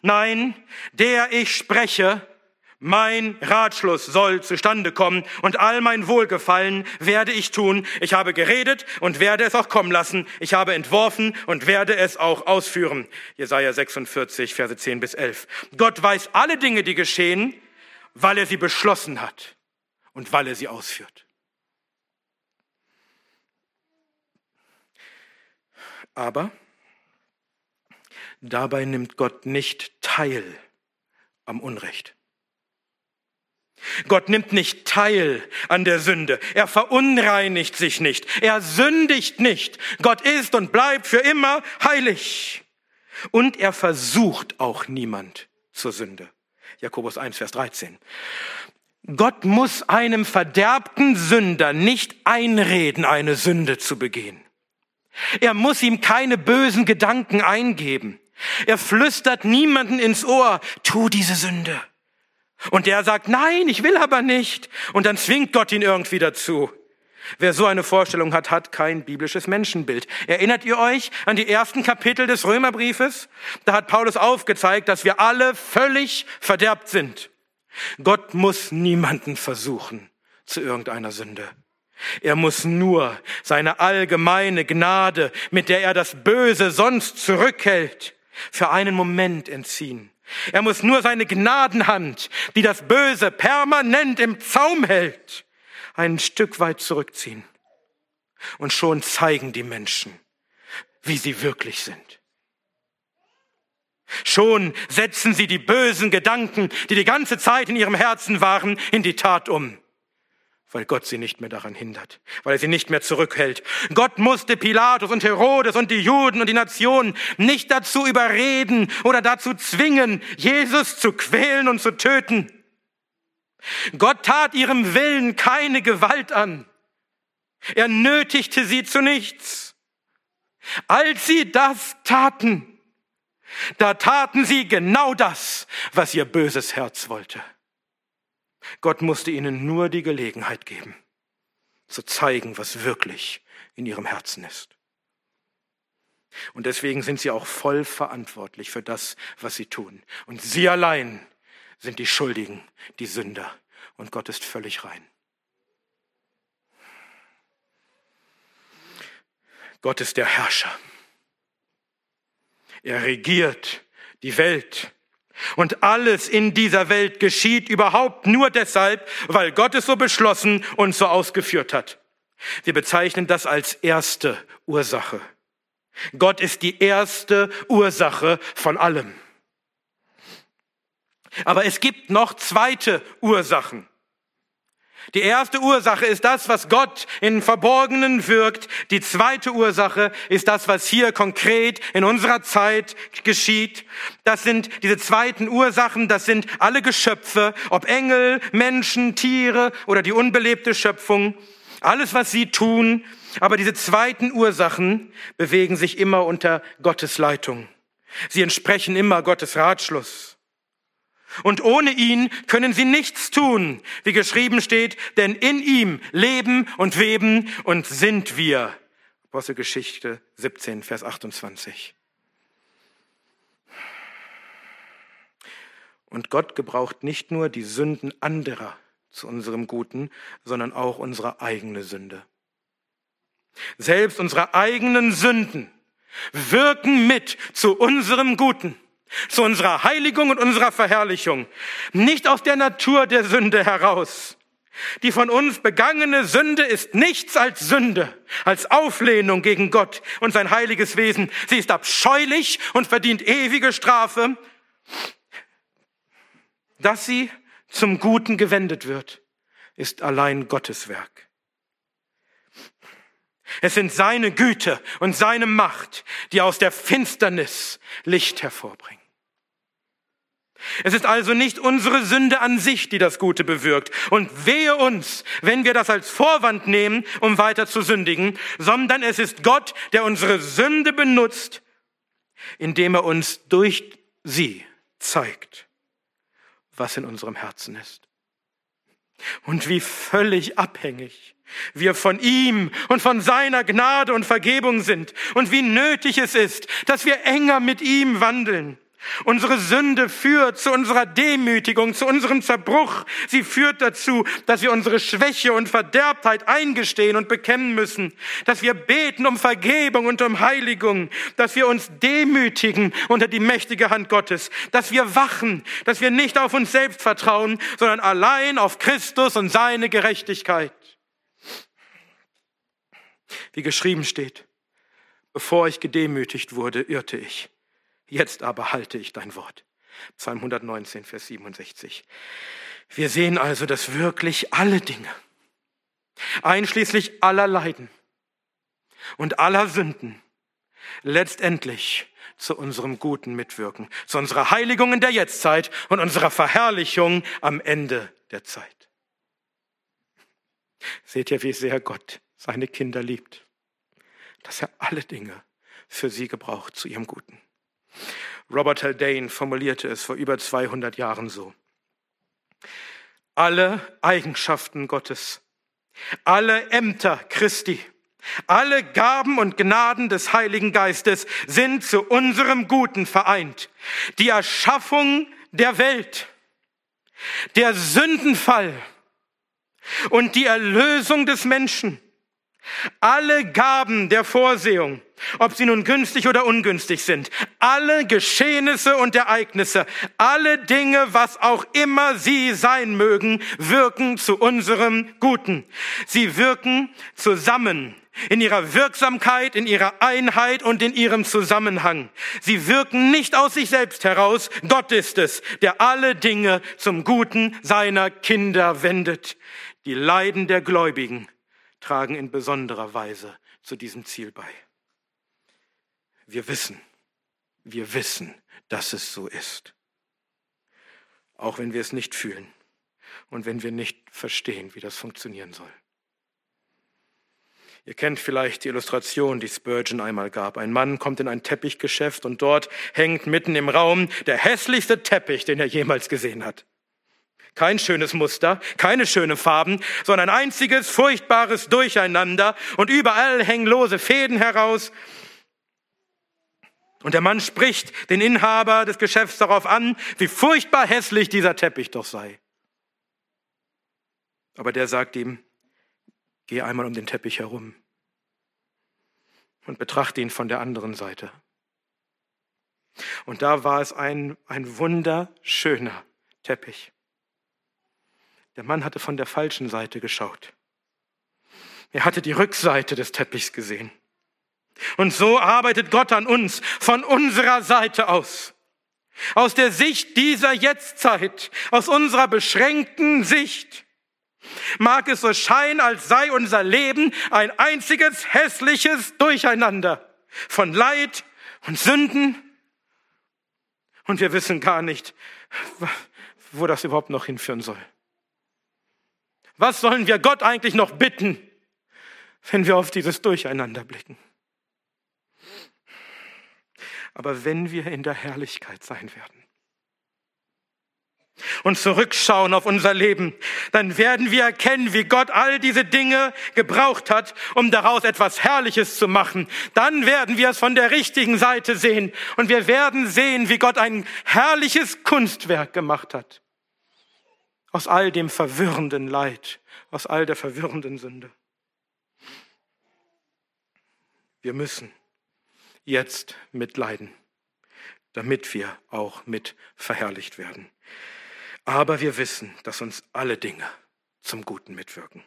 Nein, der ich spreche, mein Ratschluss soll zustande kommen und all mein Wohlgefallen werde ich tun. Ich habe geredet und werde es auch kommen lassen. Ich habe entworfen und werde es auch ausführen. Jesaja 46, Verse 10 bis 11. Gott weiß alle Dinge, die geschehen, weil er sie beschlossen hat und weil er sie ausführt. Aber Dabei nimmt Gott nicht teil am Unrecht. Gott nimmt nicht teil an der Sünde. Er verunreinigt sich nicht. Er sündigt nicht. Gott ist und bleibt für immer heilig. Und er versucht auch niemand zur Sünde. Jakobus 1, Vers 13. Gott muss einem verderbten Sünder nicht einreden, eine Sünde zu begehen. Er muss ihm keine bösen Gedanken eingeben. Er flüstert niemanden ins Ohr, tu diese Sünde. Und der sagt, nein, ich will aber nicht. Und dann zwingt Gott ihn irgendwie dazu. Wer so eine Vorstellung hat, hat kein biblisches Menschenbild. Erinnert ihr euch an die ersten Kapitel des Römerbriefes? Da hat Paulus aufgezeigt, dass wir alle völlig verderbt sind. Gott muss niemanden versuchen zu irgendeiner Sünde. Er muss nur seine allgemeine Gnade, mit der er das Böse sonst zurückhält, für einen Moment entziehen. Er muss nur seine Gnadenhand, die das Böse permanent im Zaum hält, ein Stück weit zurückziehen. Und schon zeigen die Menschen, wie sie wirklich sind. Schon setzen sie die bösen Gedanken, die die ganze Zeit in ihrem Herzen waren, in die Tat um weil Gott sie nicht mehr daran hindert, weil er sie nicht mehr zurückhält. Gott musste Pilatus und Herodes und die Juden und die Nationen nicht dazu überreden oder dazu zwingen, Jesus zu quälen und zu töten. Gott tat ihrem Willen keine Gewalt an. Er nötigte sie zu nichts. Als sie das taten, da taten sie genau das, was ihr böses Herz wollte. Gott musste ihnen nur die Gelegenheit geben, zu zeigen, was wirklich in ihrem Herzen ist. Und deswegen sind sie auch voll verantwortlich für das, was sie tun. Und sie allein sind die Schuldigen, die Sünder. Und Gott ist völlig rein. Gott ist der Herrscher. Er regiert die Welt und alles in dieser Welt geschieht überhaupt nur deshalb, weil Gott es so beschlossen und so ausgeführt hat. Wir bezeichnen das als erste Ursache. Gott ist die erste Ursache von allem. Aber es gibt noch zweite Ursachen. Die erste Ursache ist das, was Gott in Verborgenen wirkt. Die zweite Ursache ist das, was hier konkret in unserer Zeit geschieht. Das sind diese zweiten Ursachen, das sind alle Geschöpfe, ob Engel, Menschen, Tiere oder die unbelebte Schöpfung. Alles, was sie tun. Aber diese zweiten Ursachen bewegen sich immer unter Gottes Leitung. Sie entsprechen immer Gottes Ratschluss. Und ohne ihn können sie nichts tun, wie geschrieben steht, denn in ihm leben und weben und sind wir. Apostelgeschichte 17, Vers 28. Und Gott gebraucht nicht nur die Sünden anderer zu unserem Guten, sondern auch unsere eigene Sünde. Selbst unsere eigenen Sünden wirken mit zu unserem Guten zu unserer Heiligung und unserer Verherrlichung, nicht aus der Natur der Sünde heraus. Die von uns begangene Sünde ist nichts als Sünde, als Auflehnung gegen Gott und sein heiliges Wesen. Sie ist abscheulich und verdient ewige Strafe, dass sie zum Guten gewendet wird, ist allein Gottes Werk. Es sind seine Güte und seine Macht, die aus der Finsternis Licht hervorbringen. Es ist also nicht unsere Sünde an sich, die das Gute bewirkt. Und wehe uns, wenn wir das als Vorwand nehmen, um weiter zu sündigen, sondern es ist Gott, der unsere Sünde benutzt, indem er uns durch sie zeigt, was in unserem Herzen ist. Und wie völlig abhängig wir von ihm und von seiner Gnade und Vergebung sind und wie nötig es ist, dass wir enger mit ihm wandeln. Unsere Sünde führt zu unserer Demütigung, zu unserem Zerbruch. Sie führt dazu, dass wir unsere Schwäche und Verderbtheit eingestehen und bekennen müssen, dass wir beten um Vergebung und um Heiligung, dass wir uns demütigen unter die mächtige Hand Gottes, dass wir wachen, dass wir nicht auf uns selbst vertrauen, sondern allein auf Christus und seine Gerechtigkeit. Wie geschrieben steht, bevor ich gedemütigt wurde, irrte ich. Jetzt aber halte ich dein Wort. Psalm 119, Vers 67. Wir sehen also, dass wirklich alle Dinge, einschließlich aller Leiden und aller Sünden, letztendlich zu unserem Guten mitwirken, zu unserer Heiligung in der Jetztzeit und unserer Verherrlichung am Ende der Zeit. Seht ihr, wie sehr Gott seine Kinder liebt, dass er alle Dinge für sie gebraucht zu ihrem Guten. Robert Haldane formulierte es vor über 200 Jahren so. Alle Eigenschaften Gottes, alle Ämter Christi, alle Gaben und Gnaden des Heiligen Geistes sind zu unserem Guten vereint. Die Erschaffung der Welt, der Sündenfall und die Erlösung des Menschen, alle Gaben der Vorsehung, ob sie nun günstig oder ungünstig sind, alle Geschehnisse und Ereignisse, alle Dinge, was auch immer sie sein mögen, wirken zu unserem Guten. Sie wirken zusammen in ihrer Wirksamkeit, in ihrer Einheit und in ihrem Zusammenhang. Sie wirken nicht aus sich selbst heraus. Gott ist es, der alle Dinge zum Guten seiner Kinder wendet. Die Leiden der Gläubigen tragen in besonderer Weise zu diesem Ziel bei. Wir wissen, wir wissen, dass es so ist. Auch wenn wir es nicht fühlen und wenn wir nicht verstehen, wie das funktionieren soll. Ihr kennt vielleicht die Illustration, die Spurgeon einmal gab. Ein Mann kommt in ein Teppichgeschäft und dort hängt mitten im Raum der hässlichste Teppich, den er jemals gesehen hat. Kein schönes Muster, keine schönen Farben, sondern ein einziges furchtbares Durcheinander und überall hängen lose Fäden heraus. Und der Mann spricht den Inhaber des Geschäfts darauf an, wie furchtbar hässlich dieser Teppich doch sei. Aber der sagt ihm, geh einmal um den Teppich herum und betrachte ihn von der anderen Seite. Und da war es ein, ein wunderschöner Teppich. Der Mann hatte von der falschen Seite geschaut. Er hatte die Rückseite des Teppichs gesehen. Und so arbeitet Gott an uns von unserer Seite aus. Aus der Sicht dieser Jetztzeit, aus unserer beschränkten Sicht. Mag es so scheinen, als sei unser Leben ein einziges hässliches Durcheinander von Leid und Sünden. Und wir wissen gar nicht, wo das überhaupt noch hinführen soll. Was sollen wir Gott eigentlich noch bitten, wenn wir auf dieses Durcheinander blicken? Aber wenn wir in der Herrlichkeit sein werden und zurückschauen auf unser Leben, dann werden wir erkennen, wie Gott all diese Dinge gebraucht hat, um daraus etwas Herrliches zu machen. Dann werden wir es von der richtigen Seite sehen und wir werden sehen, wie Gott ein herrliches Kunstwerk gemacht hat aus all dem verwirrenden Leid, aus all der verwirrenden Sünde. Wir müssen jetzt mitleiden, damit wir auch mit verherrlicht werden. Aber wir wissen, dass uns alle Dinge zum Guten mitwirken.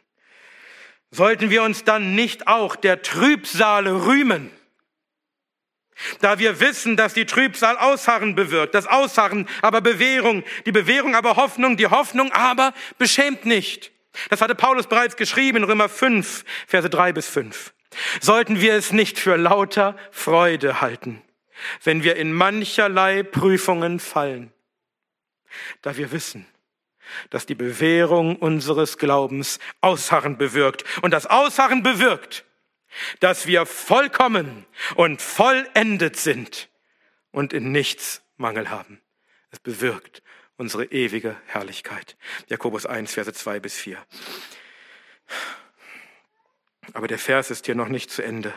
Sollten wir uns dann nicht auch der Trübsale rühmen? Da wir wissen, dass die Trübsal Ausharren bewirkt, das Ausharren aber Bewährung, die Bewährung aber Hoffnung, die Hoffnung aber beschämt nicht. Das hatte Paulus bereits geschrieben in Römer 5, Verse 3 bis 5. Sollten wir es nicht für lauter Freude halten, wenn wir in mancherlei Prüfungen fallen, da wir wissen, dass die Bewährung unseres Glaubens Ausharren bewirkt und das Ausharren bewirkt, dass wir vollkommen und vollendet sind und in nichts Mangel haben. Es bewirkt unsere ewige Herrlichkeit. Jakobus 1, Verse 2 bis 4. Aber der Vers ist hier noch nicht zu Ende.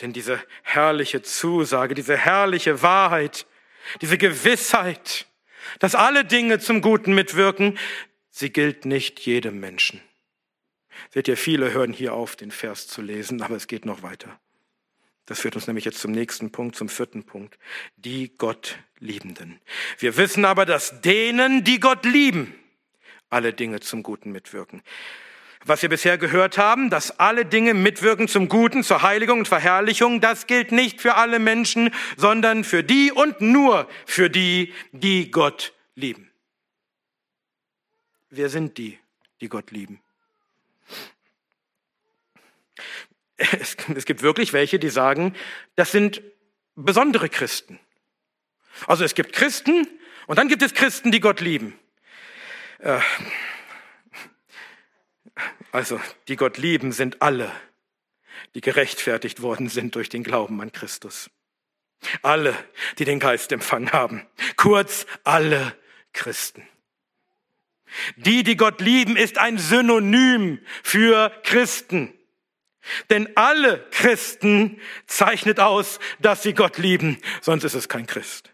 Denn diese herrliche Zusage, diese herrliche Wahrheit, diese Gewissheit, dass alle Dinge zum Guten mitwirken, sie gilt nicht jedem Menschen. Seht ihr, viele hören hier auf, den Vers zu lesen, aber es geht noch weiter. Das führt uns nämlich jetzt zum nächsten Punkt, zum vierten Punkt. Die Gott Liebenden. Wir wissen aber, dass denen, die Gott lieben, alle Dinge zum Guten mitwirken. Was wir bisher gehört haben, dass alle Dinge mitwirken zum Guten, zur Heiligung und Verherrlichung, das gilt nicht für alle Menschen, sondern für die und nur für die, die Gott lieben. Wer sind die, die Gott lieben? Es, es gibt wirklich welche, die sagen, das sind besondere Christen. Also es gibt Christen und dann gibt es Christen, die Gott lieben. Äh, also, die Gott lieben, sind alle, die gerechtfertigt worden sind durch den Glauben an Christus. Alle, die den Geist empfangen haben. Kurz, alle Christen. Die, die Gott lieben, ist ein Synonym für Christen. Denn alle Christen zeichnet aus, dass sie Gott lieben, sonst ist es kein Christ.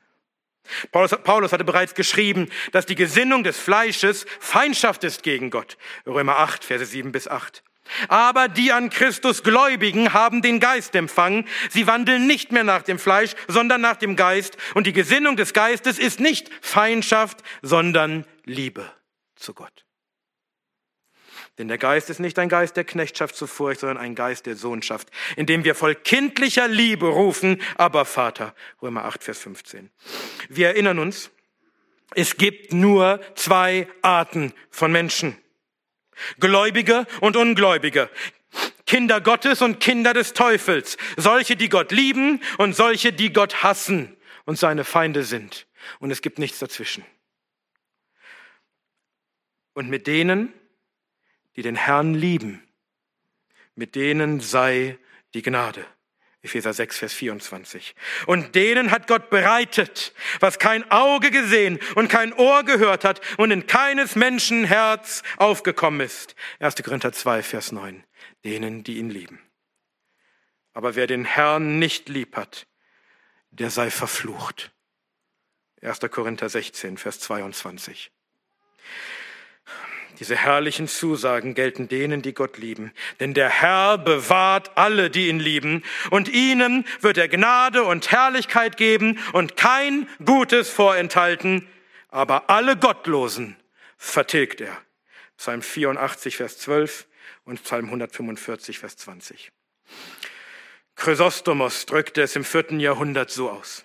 Paulus, Paulus, hatte bereits geschrieben, dass die Gesinnung des Fleisches Feindschaft ist gegen Gott. Römer 8, Verse 7 bis 8. Aber die an Christus Gläubigen haben den Geist empfangen. Sie wandeln nicht mehr nach dem Fleisch, sondern nach dem Geist. Und die Gesinnung des Geistes ist nicht Feindschaft, sondern Liebe zu Gott. Denn der Geist ist nicht ein Geist der Knechtschaft zu Furcht, sondern ein Geist der Sohnschaft, in dem wir voll kindlicher Liebe rufen, aber Vater. Römer 8, Vers 15. Wir erinnern uns, es gibt nur zwei Arten von Menschen. Gläubige und Ungläubige. Kinder Gottes und Kinder des Teufels. Solche, die Gott lieben und solche, die Gott hassen und seine Feinde sind. Und es gibt nichts dazwischen. Und mit denen, die den Herrn lieben, mit denen sei die Gnade. Epheser 6, Vers 24. Und denen hat Gott bereitet, was kein Auge gesehen und kein Ohr gehört hat und in keines Menschen Herz aufgekommen ist. 1. Korinther 2, Vers 9. Denen, die ihn lieben. Aber wer den Herrn nicht lieb hat, der sei verflucht. 1. Korinther 16, Vers 22. Diese herrlichen Zusagen gelten denen, die Gott lieben. Denn der Herr bewahrt alle, die ihn lieben, und ihnen wird er Gnade und Herrlichkeit geben und kein Gutes vorenthalten, aber alle Gottlosen vertilgt er. Psalm 84, Vers 12 und Psalm 145, Vers 20. Chrysostomos drückte es im vierten Jahrhundert so aus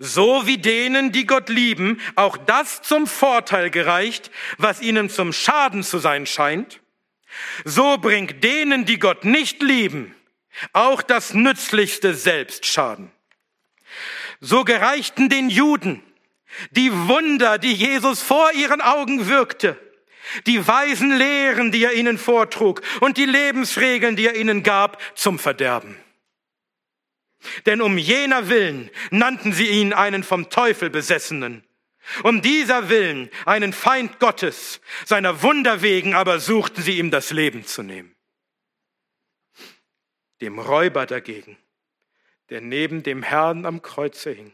so wie denen, die Gott lieben, auch das zum Vorteil gereicht, was ihnen zum Schaden zu sein scheint, so bringt denen, die Gott nicht lieben, auch das Nützlichste selbst Schaden. So gereichten den Juden die Wunder, die Jesus vor ihren Augen wirkte, die weisen Lehren, die er ihnen vortrug und die Lebensregeln, die er ihnen gab, zum Verderben. Denn um jener Willen nannten sie ihn einen vom Teufel besessenen. Um dieser Willen einen Feind Gottes, seiner Wunder wegen aber suchten sie ihm das Leben zu nehmen. Dem Räuber dagegen, der neben dem Herrn am Kreuze hing,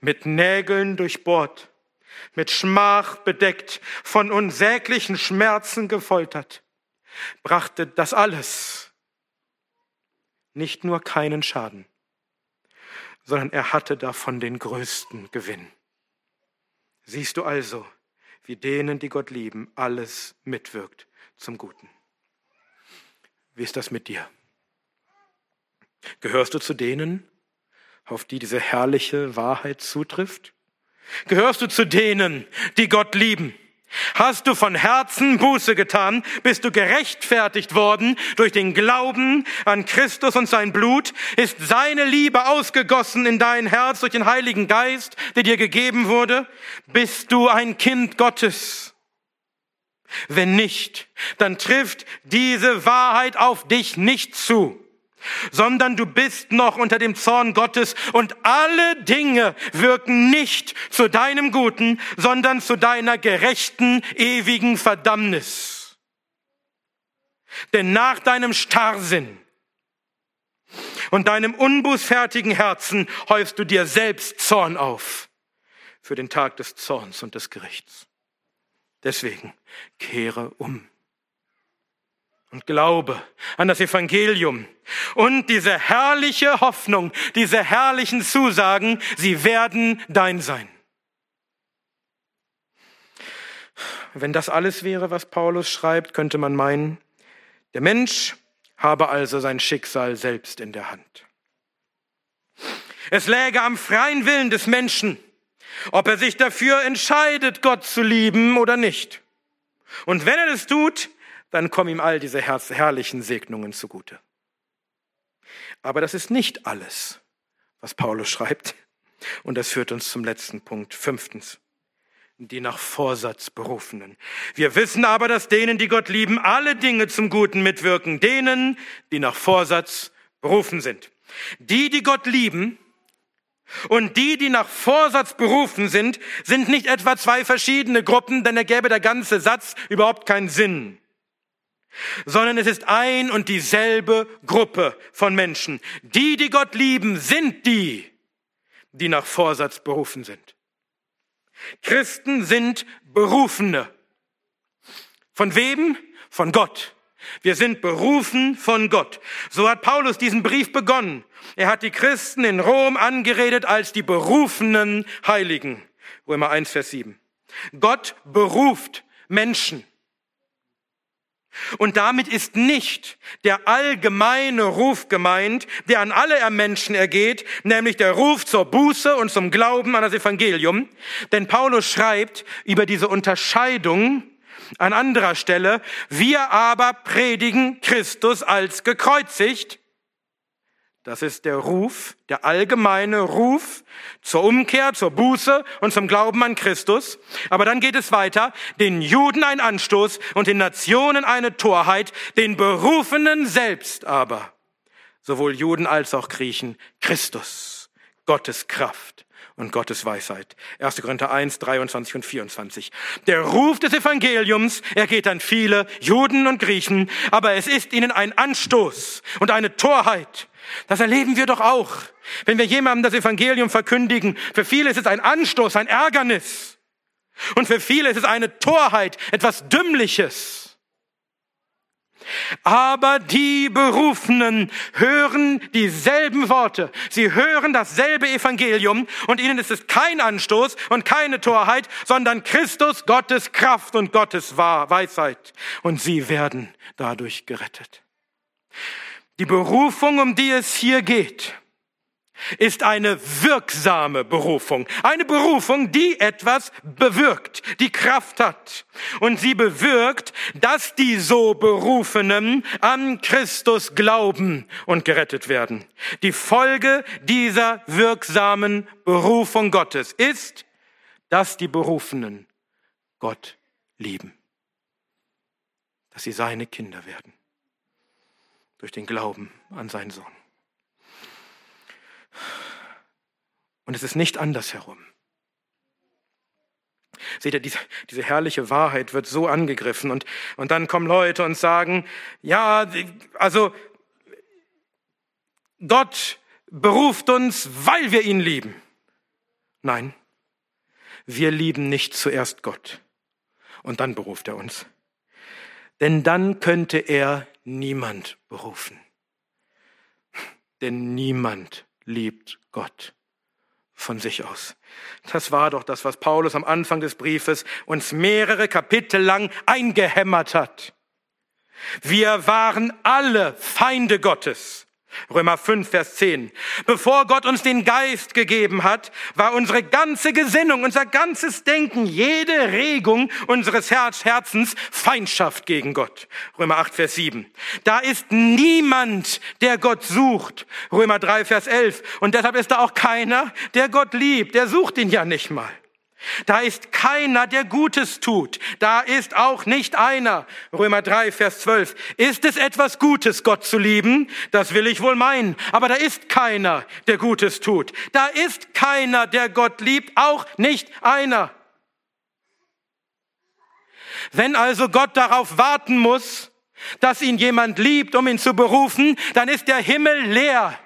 mit Nägeln durchbohrt, mit Schmach bedeckt, von unsäglichen Schmerzen gefoltert, brachte das alles nicht nur keinen Schaden, sondern er hatte davon den größten Gewinn. Siehst du also, wie denen, die Gott lieben, alles mitwirkt zum Guten. Wie ist das mit dir? Gehörst du zu denen, auf die diese herrliche Wahrheit zutrifft? Gehörst du zu denen, die Gott lieben? Hast du von Herzen Buße getan? Bist du gerechtfertigt worden durch den Glauben an Christus und sein Blut? Ist seine Liebe ausgegossen in dein Herz durch den Heiligen Geist, der dir gegeben wurde? Bist du ein Kind Gottes? Wenn nicht, dann trifft diese Wahrheit auf dich nicht zu sondern du bist noch unter dem Zorn Gottes und alle Dinge wirken nicht zu deinem Guten, sondern zu deiner gerechten, ewigen Verdammnis. Denn nach deinem Starrsinn und deinem unbußfertigen Herzen häufst du dir selbst Zorn auf für den Tag des Zorns und des Gerichts. Deswegen kehre um und Glaube an das Evangelium und diese herrliche Hoffnung, diese herrlichen Zusagen, sie werden dein sein. Wenn das alles wäre, was Paulus schreibt, könnte man meinen, der Mensch habe also sein Schicksal selbst in der Hand. Es läge am freien Willen des Menschen, ob er sich dafür entscheidet, Gott zu lieben oder nicht. Und wenn er das tut, dann kommen ihm all diese herrlichen Segnungen zugute. Aber das ist nicht alles, was Paulus schreibt. Und das führt uns zum letzten Punkt. Fünftens. Die nach Vorsatz berufenen. Wir wissen aber, dass denen, die Gott lieben, alle Dinge zum Guten mitwirken. Denen, die nach Vorsatz berufen sind. Die, die Gott lieben, und die, die nach Vorsatz berufen sind, sind nicht etwa zwei verschiedene Gruppen, denn er gäbe der ganze Satz überhaupt keinen Sinn. Sondern es ist ein und dieselbe Gruppe von Menschen. Die, die Gott lieben, sind die, die nach Vorsatz berufen sind. Christen sind Berufene. Von wem? Von Gott. Wir sind berufen von Gott. So hat Paulus diesen Brief begonnen. Er hat die Christen in Rom angeredet als die berufenen Heiligen. Römer 1, Vers 7. Gott beruft Menschen. Und damit ist nicht der allgemeine Ruf gemeint, der an alle Menschen ergeht, nämlich der Ruf zur Buße und zum Glauben an das Evangelium. Denn Paulus schreibt über diese Unterscheidung an anderer Stelle, wir aber predigen Christus als gekreuzigt. Das ist der Ruf, der allgemeine Ruf zur Umkehr, zur Buße und zum Glauben an Christus. Aber dann geht es weiter. Den Juden ein Anstoß und den Nationen eine Torheit, den Berufenen selbst aber, sowohl Juden als auch Griechen, Christus, Gottes Kraft und Gottes Weisheit. 1. Korinther 1, 23 und 24. Der Ruf des Evangeliums, er geht an viele Juden und Griechen, aber es ist ihnen ein Anstoß und eine Torheit. Das erleben wir doch auch, wenn wir jemandem das Evangelium verkündigen. Für viele ist es ein Anstoß, ein Ärgernis. Und für viele ist es eine Torheit, etwas Dümmliches. Aber die Berufenen hören dieselben Worte. Sie hören dasselbe Evangelium und ihnen ist es kein Anstoß und keine Torheit, sondern Christus, Gottes Kraft und Gottes Weisheit. Und sie werden dadurch gerettet. Die Berufung, um die es hier geht, ist eine wirksame Berufung. Eine Berufung, die etwas bewirkt, die Kraft hat. Und sie bewirkt, dass die so Berufenen an Christus glauben und gerettet werden. Die Folge dieser wirksamen Berufung Gottes ist, dass die Berufenen Gott lieben. Dass sie seine Kinder werden. Durch den Glauben an seinen Sohn. Und es ist nicht andersherum. Seht ihr, diese, diese herrliche Wahrheit wird so angegriffen und, und dann kommen Leute und sagen, ja, also Gott beruft uns, weil wir ihn lieben. Nein, wir lieben nicht zuerst Gott und dann beruft er uns. Denn dann könnte er niemand berufen. Denn niemand liebt Gott von sich aus. Das war doch das, was Paulus am Anfang des Briefes uns mehrere Kapitel lang eingehämmert hat. Wir waren alle Feinde Gottes. Römer 5, Vers 10. Bevor Gott uns den Geist gegeben hat, war unsere ganze Gesinnung, unser ganzes Denken, jede Regung unseres Herz, Herzens Feindschaft gegen Gott. Römer 8, Vers 7. Da ist niemand, der Gott sucht. Römer 3, Vers 11. Und deshalb ist da auch keiner, der Gott liebt. Der sucht ihn ja nicht mal. Da ist keiner, der Gutes tut. Da ist auch nicht einer. Römer 3, Vers 12. Ist es etwas Gutes, Gott zu lieben? Das will ich wohl meinen. Aber da ist keiner, der Gutes tut. Da ist keiner, der Gott liebt. Auch nicht einer. Wenn also Gott darauf warten muss, dass ihn jemand liebt, um ihn zu berufen, dann ist der Himmel leer.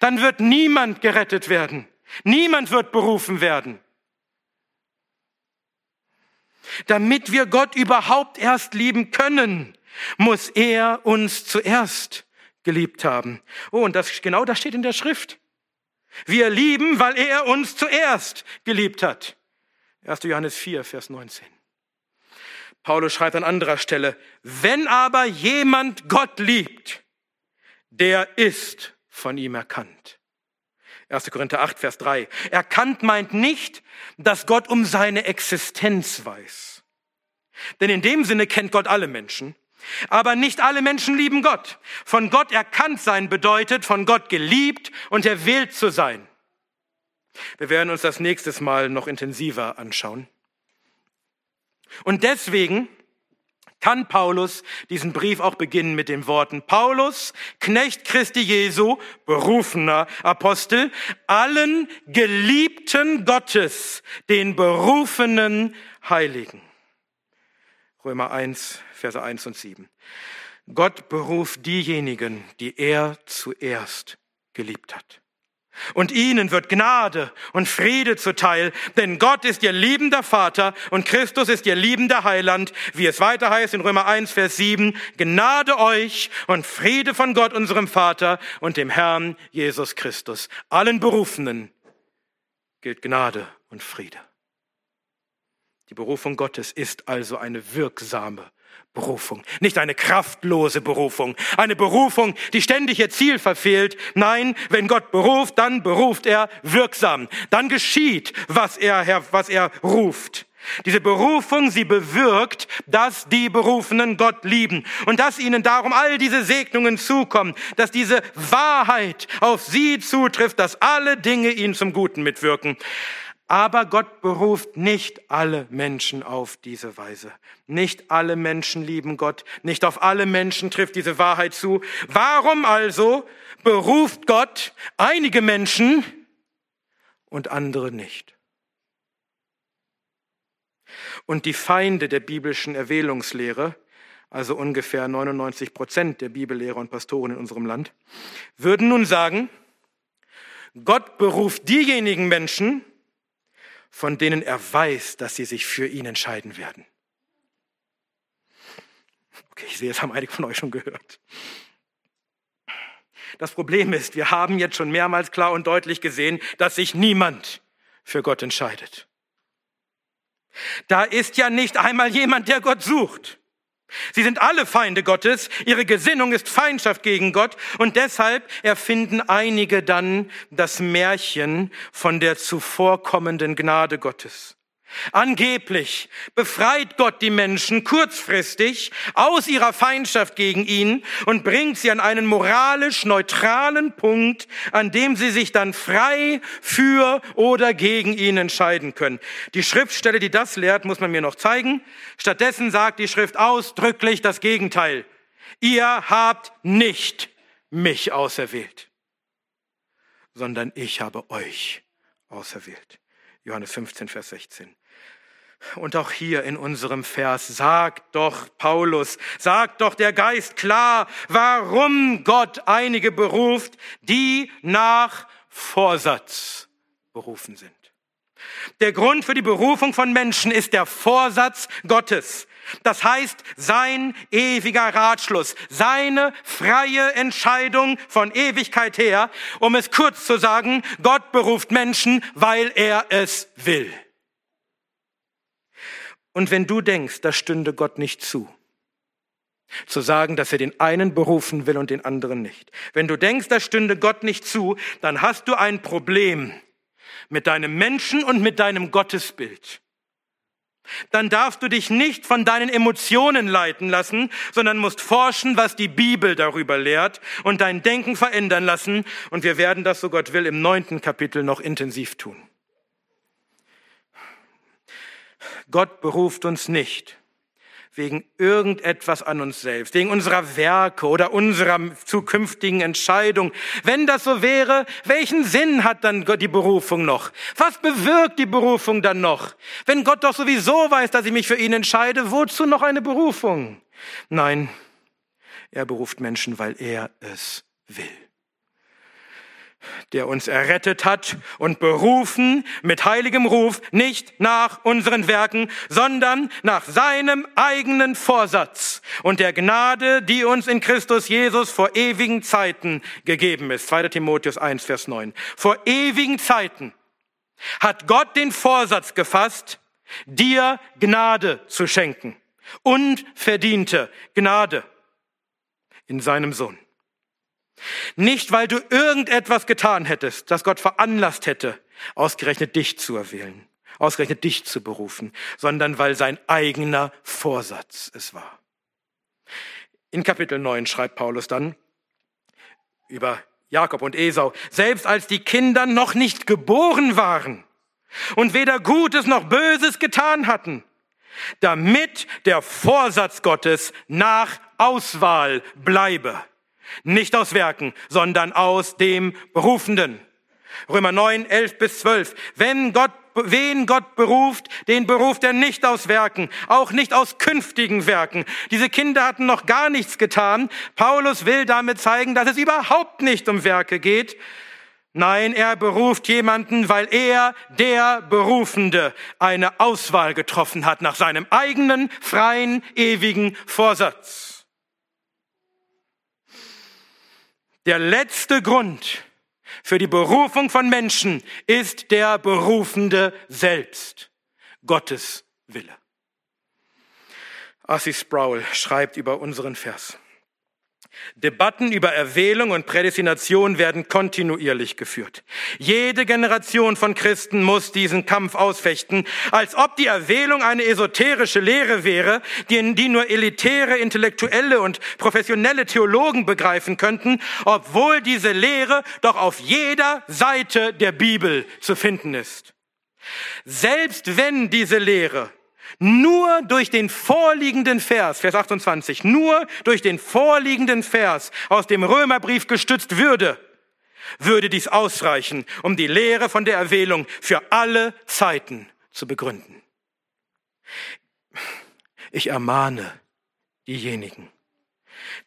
Dann wird niemand gerettet werden. Niemand wird berufen werden. Damit wir Gott überhaupt erst lieben können, muss er uns zuerst geliebt haben. Oh, und das, genau das steht in der Schrift. Wir lieben, weil er uns zuerst geliebt hat. 1. Johannes 4, Vers 19. Paulus schreibt an anderer Stelle, wenn aber jemand Gott liebt, der ist von ihm erkannt. 1. Korinther 8, Vers 3. Erkannt meint nicht, dass Gott um seine Existenz weiß. Denn in dem Sinne kennt Gott alle Menschen. Aber nicht alle Menschen lieben Gott. Von Gott erkannt sein bedeutet, von Gott geliebt und erwählt zu sein. Wir werden uns das nächstes Mal noch intensiver anschauen. Und deswegen kann Paulus diesen Brief auch beginnen mit den Worten Paulus, Knecht Christi Jesu, berufener Apostel, allen Geliebten Gottes, den berufenen Heiligen. Römer 1, Verse 1 und 7. Gott beruft diejenigen, die er zuerst geliebt hat. Und ihnen wird Gnade und Friede zuteil, denn Gott ist ihr liebender Vater und Christus ist ihr liebender Heiland, wie es weiter heißt in Römer 1, Vers 7, Gnade euch und Friede von Gott, unserem Vater und dem Herrn Jesus Christus. Allen Berufenen gilt Gnade und Friede. Die Berufung Gottes ist also eine wirksame Berufung, nicht eine kraftlose Berufung, eine Berufung, die ständig ihr Ziel verfehlt. Nein, wenn Gott beruft, dann beruft er wirksam. Dann geschieht, was er, was er ruft. Diese Berufung, sie bewirkt, dass die Berufenen Gott lieben und dass ihnen darum all diese Segnungen zukommen, dass diese Wahrheit auf sie zutrifft, dass alle Dinge ihnen zum Guten mitwirken. Aber Gott beruft nicht alle Menschen auf diese Weise. Nicht alle Menschen lieben Gott. Nicht auf alle Menschen trifft diese Wahrheit zu. Warum also beruft Gott einige Menschen und andere nicht? Und die Feinde der biblischen Erwählungslehre, also ungefähr 99 Prozent der Bibellehrer und Pastoren in unserem Land, würden nun sagen, Gott beruft diejenigen Menschen, von denen er weiß, dass sie sich für ihn entscheiden werden. Okay, ich sehe, es haben einige von euch schon gehört. Das Problem ist, wir haben jetzt schon mehrmals klar und deutlich gesehen, dass sich niemand für Gott entscheidet. Da ist ja nicht einmal jemand, der Gott sucht. Sie sind alle Feinde Gottes, ihre Gesinnung ist Feindschaft gegen Gott und deshalb erfinden einige dann das Märchen von der zuvorkommenden Gnade Gottes. Angeblich befreit Gott die Menschen kurzfristig aus ihrer Feindschaft gegen ihn und bringt sie an einen moralisch neutralen Punkt, an dem sie sich dann frei für oder gegen ihn entscheiden können. Die Schriftstelle, die das lehrt, muss man mir noch zeigen. Stattdessen sagt die Schrift ausdrücklich das Gegenteil. Ihr habt nicht mich auserwählt, sondern ich habe euch auserwählt. Johannes 15, Vers 16. Und auch hier in unserem Vers sagt doch Paulus, sagt doch der Geist klar, warum Gott einige beruft, die nach Vorsatz berufen sind. Der Grund für die Berufung von Menschen ist der Vorsatz Gottes. Das heißt, sein ewiger Ratschluss, seine freie Entscheidung von Ewigkeit her, um es kurz zu sagen, Gott beruft Menschen, weil er es will. Und wenn du denkst, das stünde Gott nicht zu, zu sagen, dass er den einen berufen will und den anderen nicht. Wenn du denkst, das stünde Gott nicht zu, dann hast du ein Problem mit deinem Menschen und mit deinem Gottesbild. Dann darfst du dich nicht von deinen Emotionen leiten lassen, sondern musst forschen, was die Bibel darüber lehrt und dein Denken verändern lassen. Und wir werden das, so Gott will, im neunten Kapitel noch intensiv tun. Gott beruft uns nicht wegen irgendetwas an uns selbst, wegen unserer Werke oder unserer zukünftigen Entscheidung. Wenn das so wäre, welchen Sinn hat dann die Berufung noch? Was bewirkt die Berufung dann noch? Wenn Gott doch sowieso weiß, dass ich mich für ihn entscheide, wozu noch eine Berufung? Nein, er beruft Menschen, weil er es will der uns errettet hat und berufen mit heiligem Ruf, nicht nach unseren Werken, sondern nach seinem eigenen Vorsatz und der Gnade, die uns in Christus Jesus vor ewigen Zeiten gegeben ist. 2. Timotheus 1, Vers 9. Vor ewigen Zeiten hat Gott den Vorsatz gefasst, dir Gnade zu schenken. Unverdiente Gnade in seinem Sohn. Nicht, weil du irgendetwas getan hättest, das Gott veranlasst hätte, ausgerechnet dich zu erwählen, ausgerechnet dich zu berufen, sondern weil sein eigener Vorsatz es war. In Kapitel 9 schreibt Paulus dann über Jakob und Esau, selbst als die Kinder noch nicht geboren waren und weder Gutes noch Böses getan hatten, damit der Vorsatz Gottes nach Auswahl bleibe. Nicht aus Werken, sondern aus dem Berufenden. Römer 9, 11 bis 12. Wenn Gott, wen Gott beruft, den beruft er nicht aus Werken, auch nicht aus künftigen Werken. Diese Kinder hatten noch gar nichts getan. Paulus will damit zeigen, dass es überhaupt nicht um Werke geht. Nein, er beruft jemanden, weil er, der Berufende, eine Auswahl getroffen hat nach seinem eigenen, freien, ewigen Vorsatz. Der letzte Grund, für die Berufung von Menschen ist der Berufende selbst, Gottes Wille. Assis Sproul schreibt über unseren Vers. Debatten über Erwählung und Prädestination werden kontinuierlich geführt. Jede Generation von Christen muss diesen Kampf ausfechten, als ob die Erwählung eine esoterische Lehre wäre, die, die nur elitäre, intellektuelle und professionelle Theologen begreifen könnten, obwohl diese Lehre doch auf jeder Seite der Bibel zu finden ist. Selbst wenn diese Lehre nur durch den vorliegenden Vers, Vers 28, nur durch den vorliegenden Vers aus dem Römerbrief gestützt würde, würde dies ausreichen, um die Lehre von der Erwählung für alle Zeiten zu begründen. Ich ermahne diejenigen,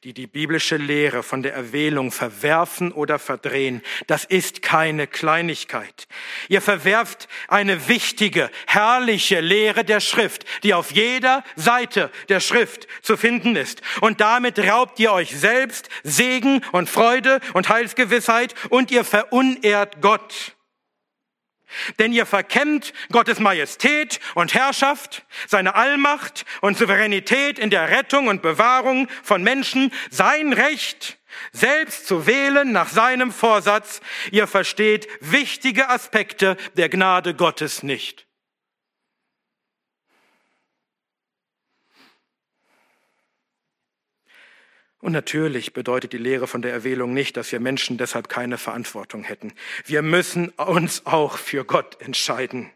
die die biblische Lehre von der Erwählung verwerfen oder verdrehen, das ist keine Kleinigkeit. Ihr verwerft eine wichtige, herrliche Lehre der Schrift, die auf jeder Seite der Schrift zu finden ist. Und damit raubt ihr euch selbst Segen und Freude und Heilsgewissheit und ihr verunehrt Gott. Denn ihr verkennt Gottes Majestät und Herrschaft, seine Allmacht und Souveränität in der Rettung und Bewahrung von Menschen, sein Recht, selbst zu wählen nach seinem Vorsatz. Ihr versteht wichtige Aspekte der Gnade Gottes nicht. Und natürlich bedeutet die Lehre von der Erwählung nicht, dass wir Menschen deshalb keine Verantwortung hätten. Wir müssen uns auch für Gott entscheiden.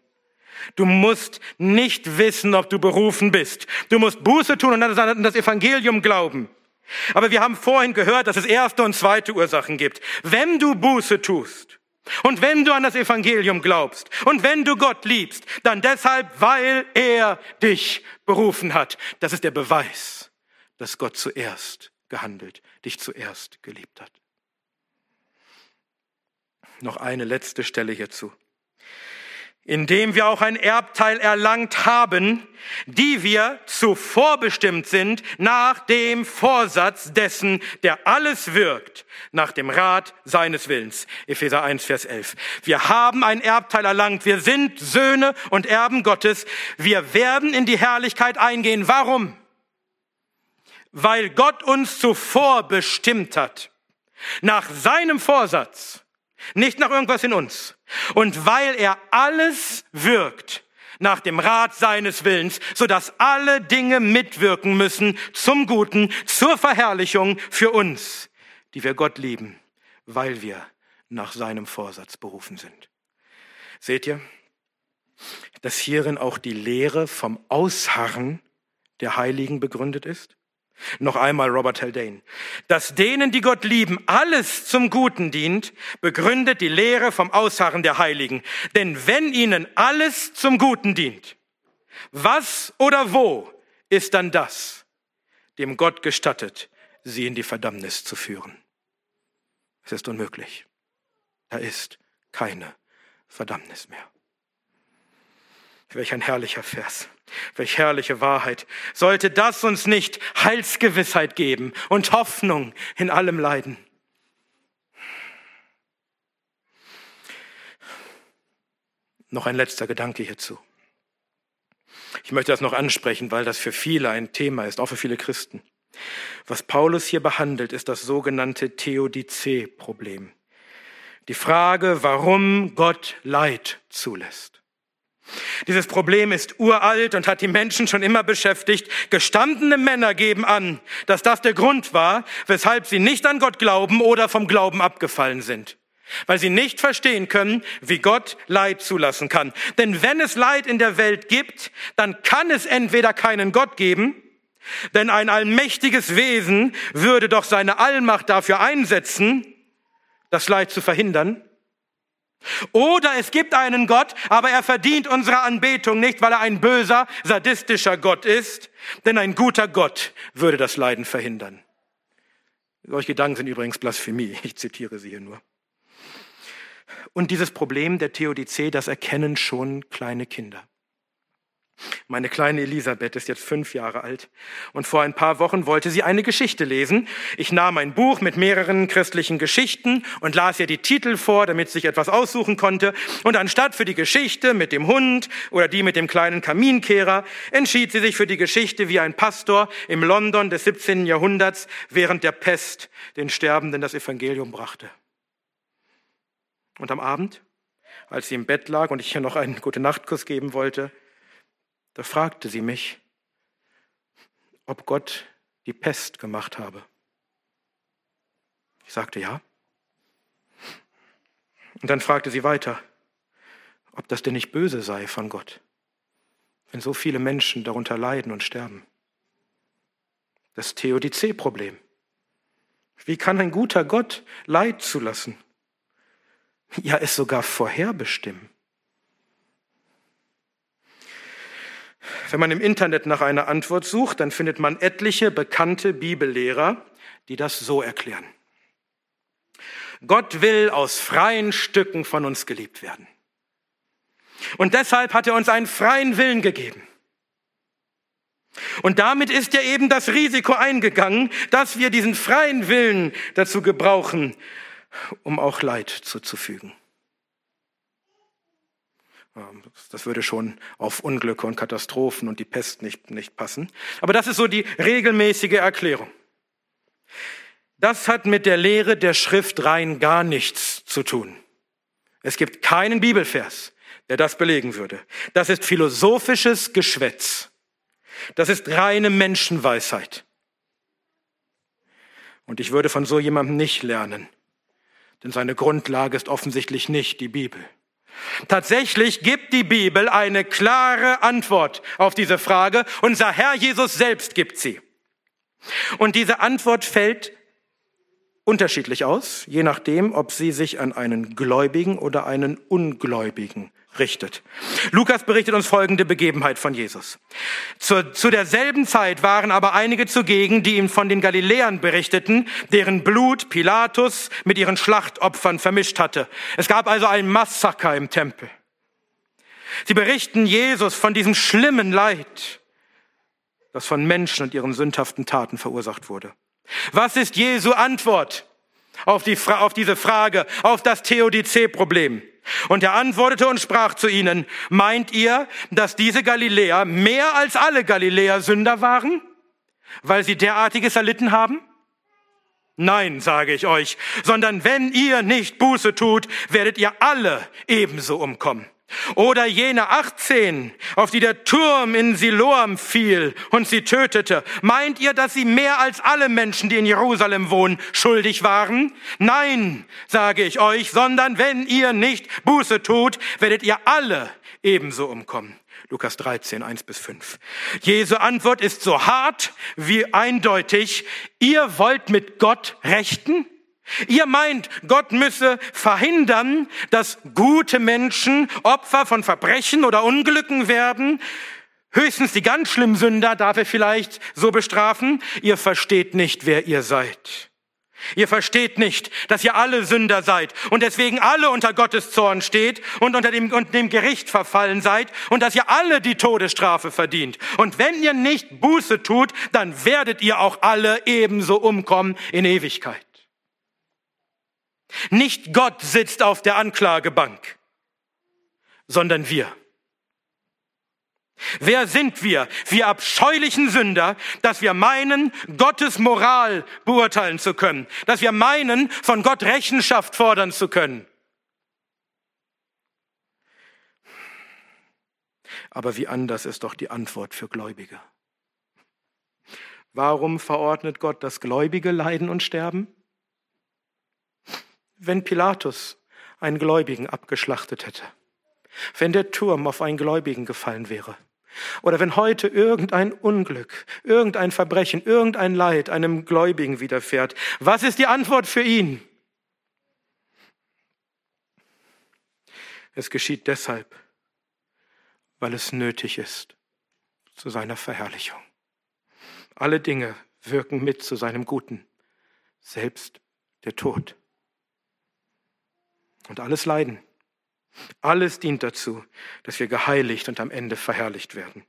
Du musst nicht wissen, ob du berufen bist. Du musst Buße tun und an das Evangelium glauben. Aber wir haben vorhin gehört, dass es erste und zweite Ursachen gibt. Wenn du Buße tust und wenn du an das Evangelium glaubst und wenn du Gott liebst, dann deshalb, weil er dich berufen hat. Das ist der Beweis, dass Gott zuerst gehandelt, dich zuerst geliebt hat. Noch eine letzte Stelle hierzu. Indem wir auch ein Erbteil erlangt haben, die wir zuvor bestimmt sind, nach dem Vorsatz dessen, der alles wirkt, nach dem Rat seines Willens. Epheser 1, Vers 11. Wir haben ein Erbteil erlangt. Wir sind Söhne und Erben Gottes. Wir werden in die Herrlichkeit eingehen. Warum? Weil Gott uns zuvor bestimmt hat, nach seinem Vorsatz, nicht nach irgendwas in uns, und weil er alles wirkt nach dem Rat seines Willens, so dass alle Dinge mitwirken müssen zum Guten, zur Verherrlichung für uns, die wir Gott lieben, weil wir nach seinem Vorsatz berufen sind. Seht ihr, dass hierin auch die Lehre vom Ausharren der Heiligen begründet ist? Noch einmal Robert Haldane. Dass denen, die Gott lieben, alles zum Guten dient, begründet die Lehre vom Ausharren der Heiligen. Denn wenn ihnen alles zum Guten dient, was oder wo ist dann das, dem Gott gestattet, sie in die Verdammnis zu führen? Es ist unmöglich. Da ist keine Verdammnis mehr. Welch ein herrlicher Vers. Welch herrliche Wahrheit. Sollte das uns nicht Heilsgewissheit geben und Hoffnung in allem Leiden? Noch ein letzter Gedanke hierzu. Ich möchte das noch ansprechen, weil das für viele ein Thema ist, auch für viele Christen. Was Paulus hier behandelt, ist das sogenannte Theodizee-Problem. Die Frage, warum Gott Leid zulässt. Dieses Problem ist uralt und hat die Menschen schon immer beschäftigt. Gestandene Männer geben an, dass das der Grund war, weshalb sie nicht an Gott glauben oder vom Glauben abgefallen sind. Weil sie nicht verstehen können, wie Gott Leid zulassen kann. Denn wenn es Leid in der Welt gibt, dann kann es entweder keinen Gott geben, denn ein allmächtiges Wesen würde doch seine Allmacht dafür einsetzen, das Leid zu verhindern, oder es gibt einen Gott, aber er verdient unsere Anbetung nicht, weil er ein böser, sadistischer Gott ist, denn ein guter Gott würde das Leiden verhindern. Solche Gedanken sind übrigens Blasphemie, ich zitiere sie hier nur. Und dieses Problem der Theodizee, das erkennen schon kleine Kinder. Meine kleine Elisabeth ist jetzt fünf Jahre alt und vor ein paar Wochen wollte sie eine Geschichte lesen. Ich nahm ein Buch mit mehreren christlichen Geschichten und las ihr die Titel vor, damit sie sich etwas aussuchen konnte. Und anstatt für die Geschichte mit dem Hund oder die mit dem kleinen Kaminkehrer, entschied sie sich für die Geschichte, wie ein Pastor im London des 17. Jahrhunderts während der Pest den Sterbenden das Evangelium brachte. Und am Abend, als sie im Bett lag und ich ihr noch einen gute Nachtkuss geben wollte, da fragte sie mich, ob Gott die Pest gemacht habe. Ich sagte ja. Und dann fragte sie weiter, ob das denn nicht böse sei von Gott, wenn so viele Menschen darunter leiden und sterben. Das Theodizee-Problem. Wie kann ein guter Gott Leid zulassen? Ja, es sogar vorherbestimmen. Wenn man im Internet nach einer Antwort sucht, dann findet man etliche bekannte Bibellehrer, die das so erklären. Gott will aus freien Stücken von uns geliebt werden. Und deshalb hat er uns einen freien Willen gegeben. Und damit ist er eben das Risiko eingegangen, dass wir diesen freien Willen dazu gebrauchen, um auch Leid zuzufügen. Ähm, das würde schon auf Unglücke und Katastrophen und die Pest nicht, nicht passen. Aber das ist so die regelmäßige Erklärung. Das hat mit der Lehre der Schrift rein gar nichts zu tun. Es gibt keinen Bibelvers, der das belegen würde. Das ist philosophisches Geschwätz. Das ist reine Menschenweisheit. Und ich würde von so jemandem nicht lernen, denn seine Grundlage ist offensichtlich nicht die Bibel. Tatsächlich gibt die Bibel eine klare Antwort auf diese Frage. Unser Herr Jesus selbst gibt sie. Und diese Antwort fällt unterschiedlich aus, je nachdem, ob sie sich an einen Gläubigen oder einen Ungläubigen richtet. Lukas berichtet uns folgende Begebenheit von Jesus. Zu, zu derselben Zeit waren aber einige zugegen, die ihm von den Galiläern berichteten, deren Blut Pilatus mit ihren Schlachtopfern vermischt hatte. Es gab also ein Massaker im Tempel. Sie berichten Jesus von diesem schlimmen Leid, das von Menschen und ihren sündhaften Taten verursacht wurde. Was ist Jesu Antwort auf, die, auf diese Frage, auf das Theodizee-Problem? Und er antwortete und sprach zu ihnen, meint ihr, dass diese Galiläer mehr als alle Galiläer Sünder waren, weil sie derartiges erlitten haben? Nein, sage ich euch, sondern wenn ihr nicht Buße tut, werdet ihr alle ebenso umkommen. Oder jene 18, auf die der Turm in Siloam fiel und sie tötete. Meint ihr, dass sie mehr als alle Menschen, die in Jerusalem wohnen, schuldig waren? Nein, sage ich euch, sondern wenn ihr nicht Buße tut, werdet ihr alle ebenso umkommen. Lukas 13, 1 bis 5. Jesu Antwort ist so hart wie eindeutig. Ihr wollt mit Gott rechten? Ihr meint, Gott müsse verhindern, dass gute Menschen Opfer von Verbrechen oder Unglücken werden. Höchstens die ganz schlimmen Sünder darf er vielleicht so bestrafen. Ihr versteht nicht, wer ihr seid. Ihr versteht nicht, dass ihr alle Sünder seid und deswegen alle unter Gottes Zorn steht und unter dem, unter dem Gericht verfallen seid und dass ihr alle die Todesstrafe verdient. Und wenn ihr nicht Buße tut, dann werdet ihr auch alle ebenso umkommen in Ewigkeit. Nicht Gott sitzt auf der Anklagebank, sondern wir. Wer sind wir, wir abscheulichen Sünder, dass wir meinen, Gottes Moral beurteilen zu können, dass wir meinen, von Gott Rechenschaft fordern zu können? Aber wie anders ist doch die Antwort für Gläubige. Warum verordnet Gott, dass Gläubige leiden und sterben? Wenn Pilatus einen Gläubigen abgeschlachtet hätte, wenn der Turm auf einen Gläubigen gefallen wäre, oder wenn heute irgendein Unglück, irgendein Verbrechen, irgendein Leid einem Gläubigen widerfährt, was ist die Antwort für ihn? Es geschieht deshalb, weil es nötig ist zu seiner Verherrlichung. Alle Dinge wirken mit zu seinem Guten, selbst der Tod. Und alles Leiden, alles dient dazu, dass wir geheiligt und am Ende verherrlicht werden.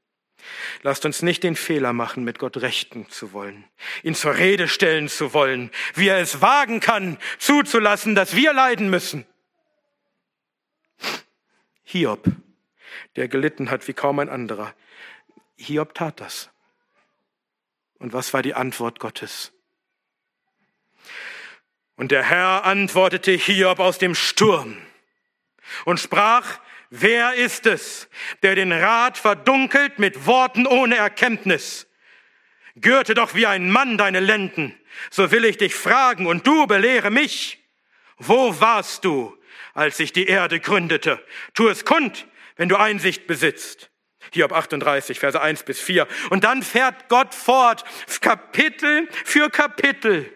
Lasst uns nicht den Fehler machen, mit Gott rechten zu wollen, ihn zur Rede stellen zu wollen, wie er es wagen kann, zuzulassen, dass wir leiden müssen. Hiob, der gelitten hat wie kaum ein anderer, Hiob tat das. Und was war die Antwort Gottes? Und der Herr antwortete Hiob aus dem Sturm und sprach, wer ist es, der den Rat verdunkelt mit Worten ohne Erkenntnis? Gürte doch wie ein Mann deine Lenden, so will ich dich fragen und du belehre mich. Wo warst du, als sich die Erde gründete? Tu es kund, wenn du Einsicht besitzt. Hiob 38, Verse 1 bis 4. Und dann fährt Gott fort, Kapitel für Kapitel,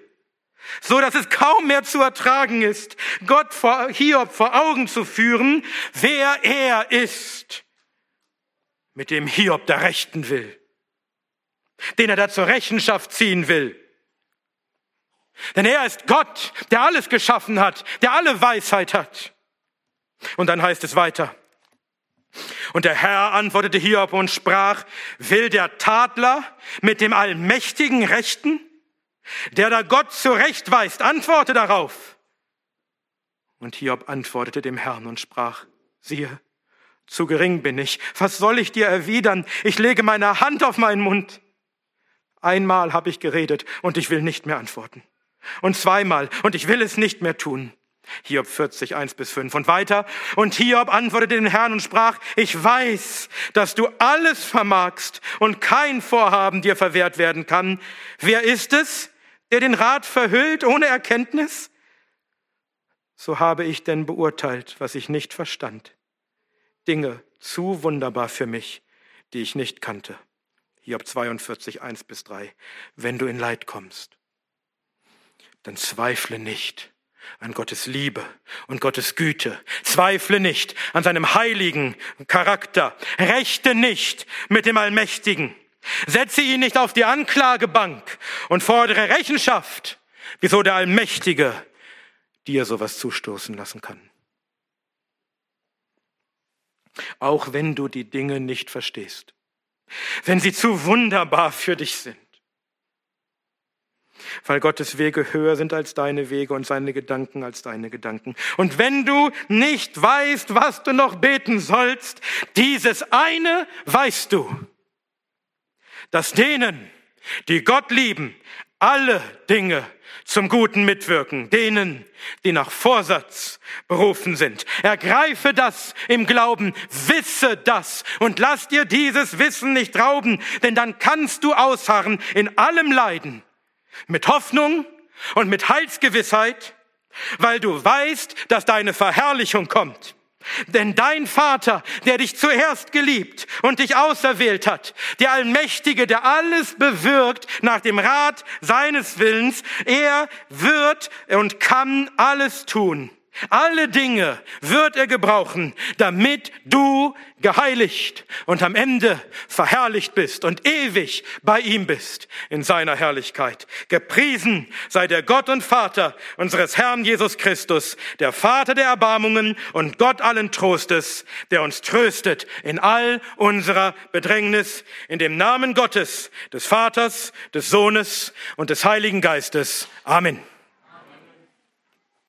so dass es kaum mehr zu ertragen ist, Gott vor Hiob vor Augen zu führen, wer er ist, mit dem Hiob da rechten will, den er da zur Rechenschaft ziehen will. Denn er ist Gott, der alles geschaffen hat, der alle Weisheit hat. Und dann heißt es weiter, und der Herr antwortete Hiob und sprach, will der Tadler mit dem Allmächtigen rechten? Der da Gott zurechtweist, antworte darauf. Und Hiob antwortete dem Herrn und sprach, siehe, zu gering bin ich. Was soll ich dir erwidern? Ich lege meine Hand auf meinen Mund. Einmal habe ich geredet und ich will nicht mehr antworten. Und zweimal und ich will es nicht mehr tun. Hiob 40, 1 bis 5 und weiter. Und Hiob antwortete den Herrn und sprach, ich weiß, dass du alles vermagst und kein Vorhaben dir verwehrt werden kann. Wer ist es, der den Rat verhüllt ohne Erkenntnis? So habe ich denn beurteilt, was ich nicht verstand. Dinge zu wunderbar für mich, die ich nicht kannte. Hiob 42, 1 bis 3. Wenn du in Leid kommst, dann zweifle nicht an Gottes Liebe und Gottes Güte. Zweifle nicht an seinem heiligen Charakter. Rechte nicht mit dem Allmächtigen. Setze ihn nicht auf die Anklagebank und fordere Rechenschaft, wieso der Allmächtige dir sowas zustoßen lassen kann. Auch wenn du die Dinge nicht verstehst, wenn sie zu wunderbar für dich sind, weil Gottes Wege höher sind als deine Wege und seine Gedanken als deine Gedanken. Und wenn du nicht weißt, was du noch beten sollst, dieses eine weißt du, dass denen, die Gott lieben, alle Dinge zum Guten mitwirken, denen, die nach Vorsatz berufen sind. Ergreife das im Glauben, wisse das und lass dir dieses Wissen nicht rauben, denn dann kannst du ausharren in allem Leiden mit Hoffnung und mit Heilsgewissheit, weil du weißt, dass deine Verherrlichung kommt. Denn dein Vater, der dich zuerst geliebt und dich auserwählt hat, der Allmächtige, der alles bewirkt nach dem Rat seines Willens, er wird und kann alles tun alle Dinge wird er gebrauchen, damit du geheiligt und am Ende verherrlicht bist und ewig bei ihm bist in seiner Herrlichkeit. Gepriesen sei der Gott und Vater unseres Herrn Jesus Christus, der Vater der Erbarmungen und Gott allen Trostes, der uns tröstet in all unserer Bedrängnis, in dem Namen Gottes, des Vaters, des Sohnes und des Heiligen Geistes. Amen.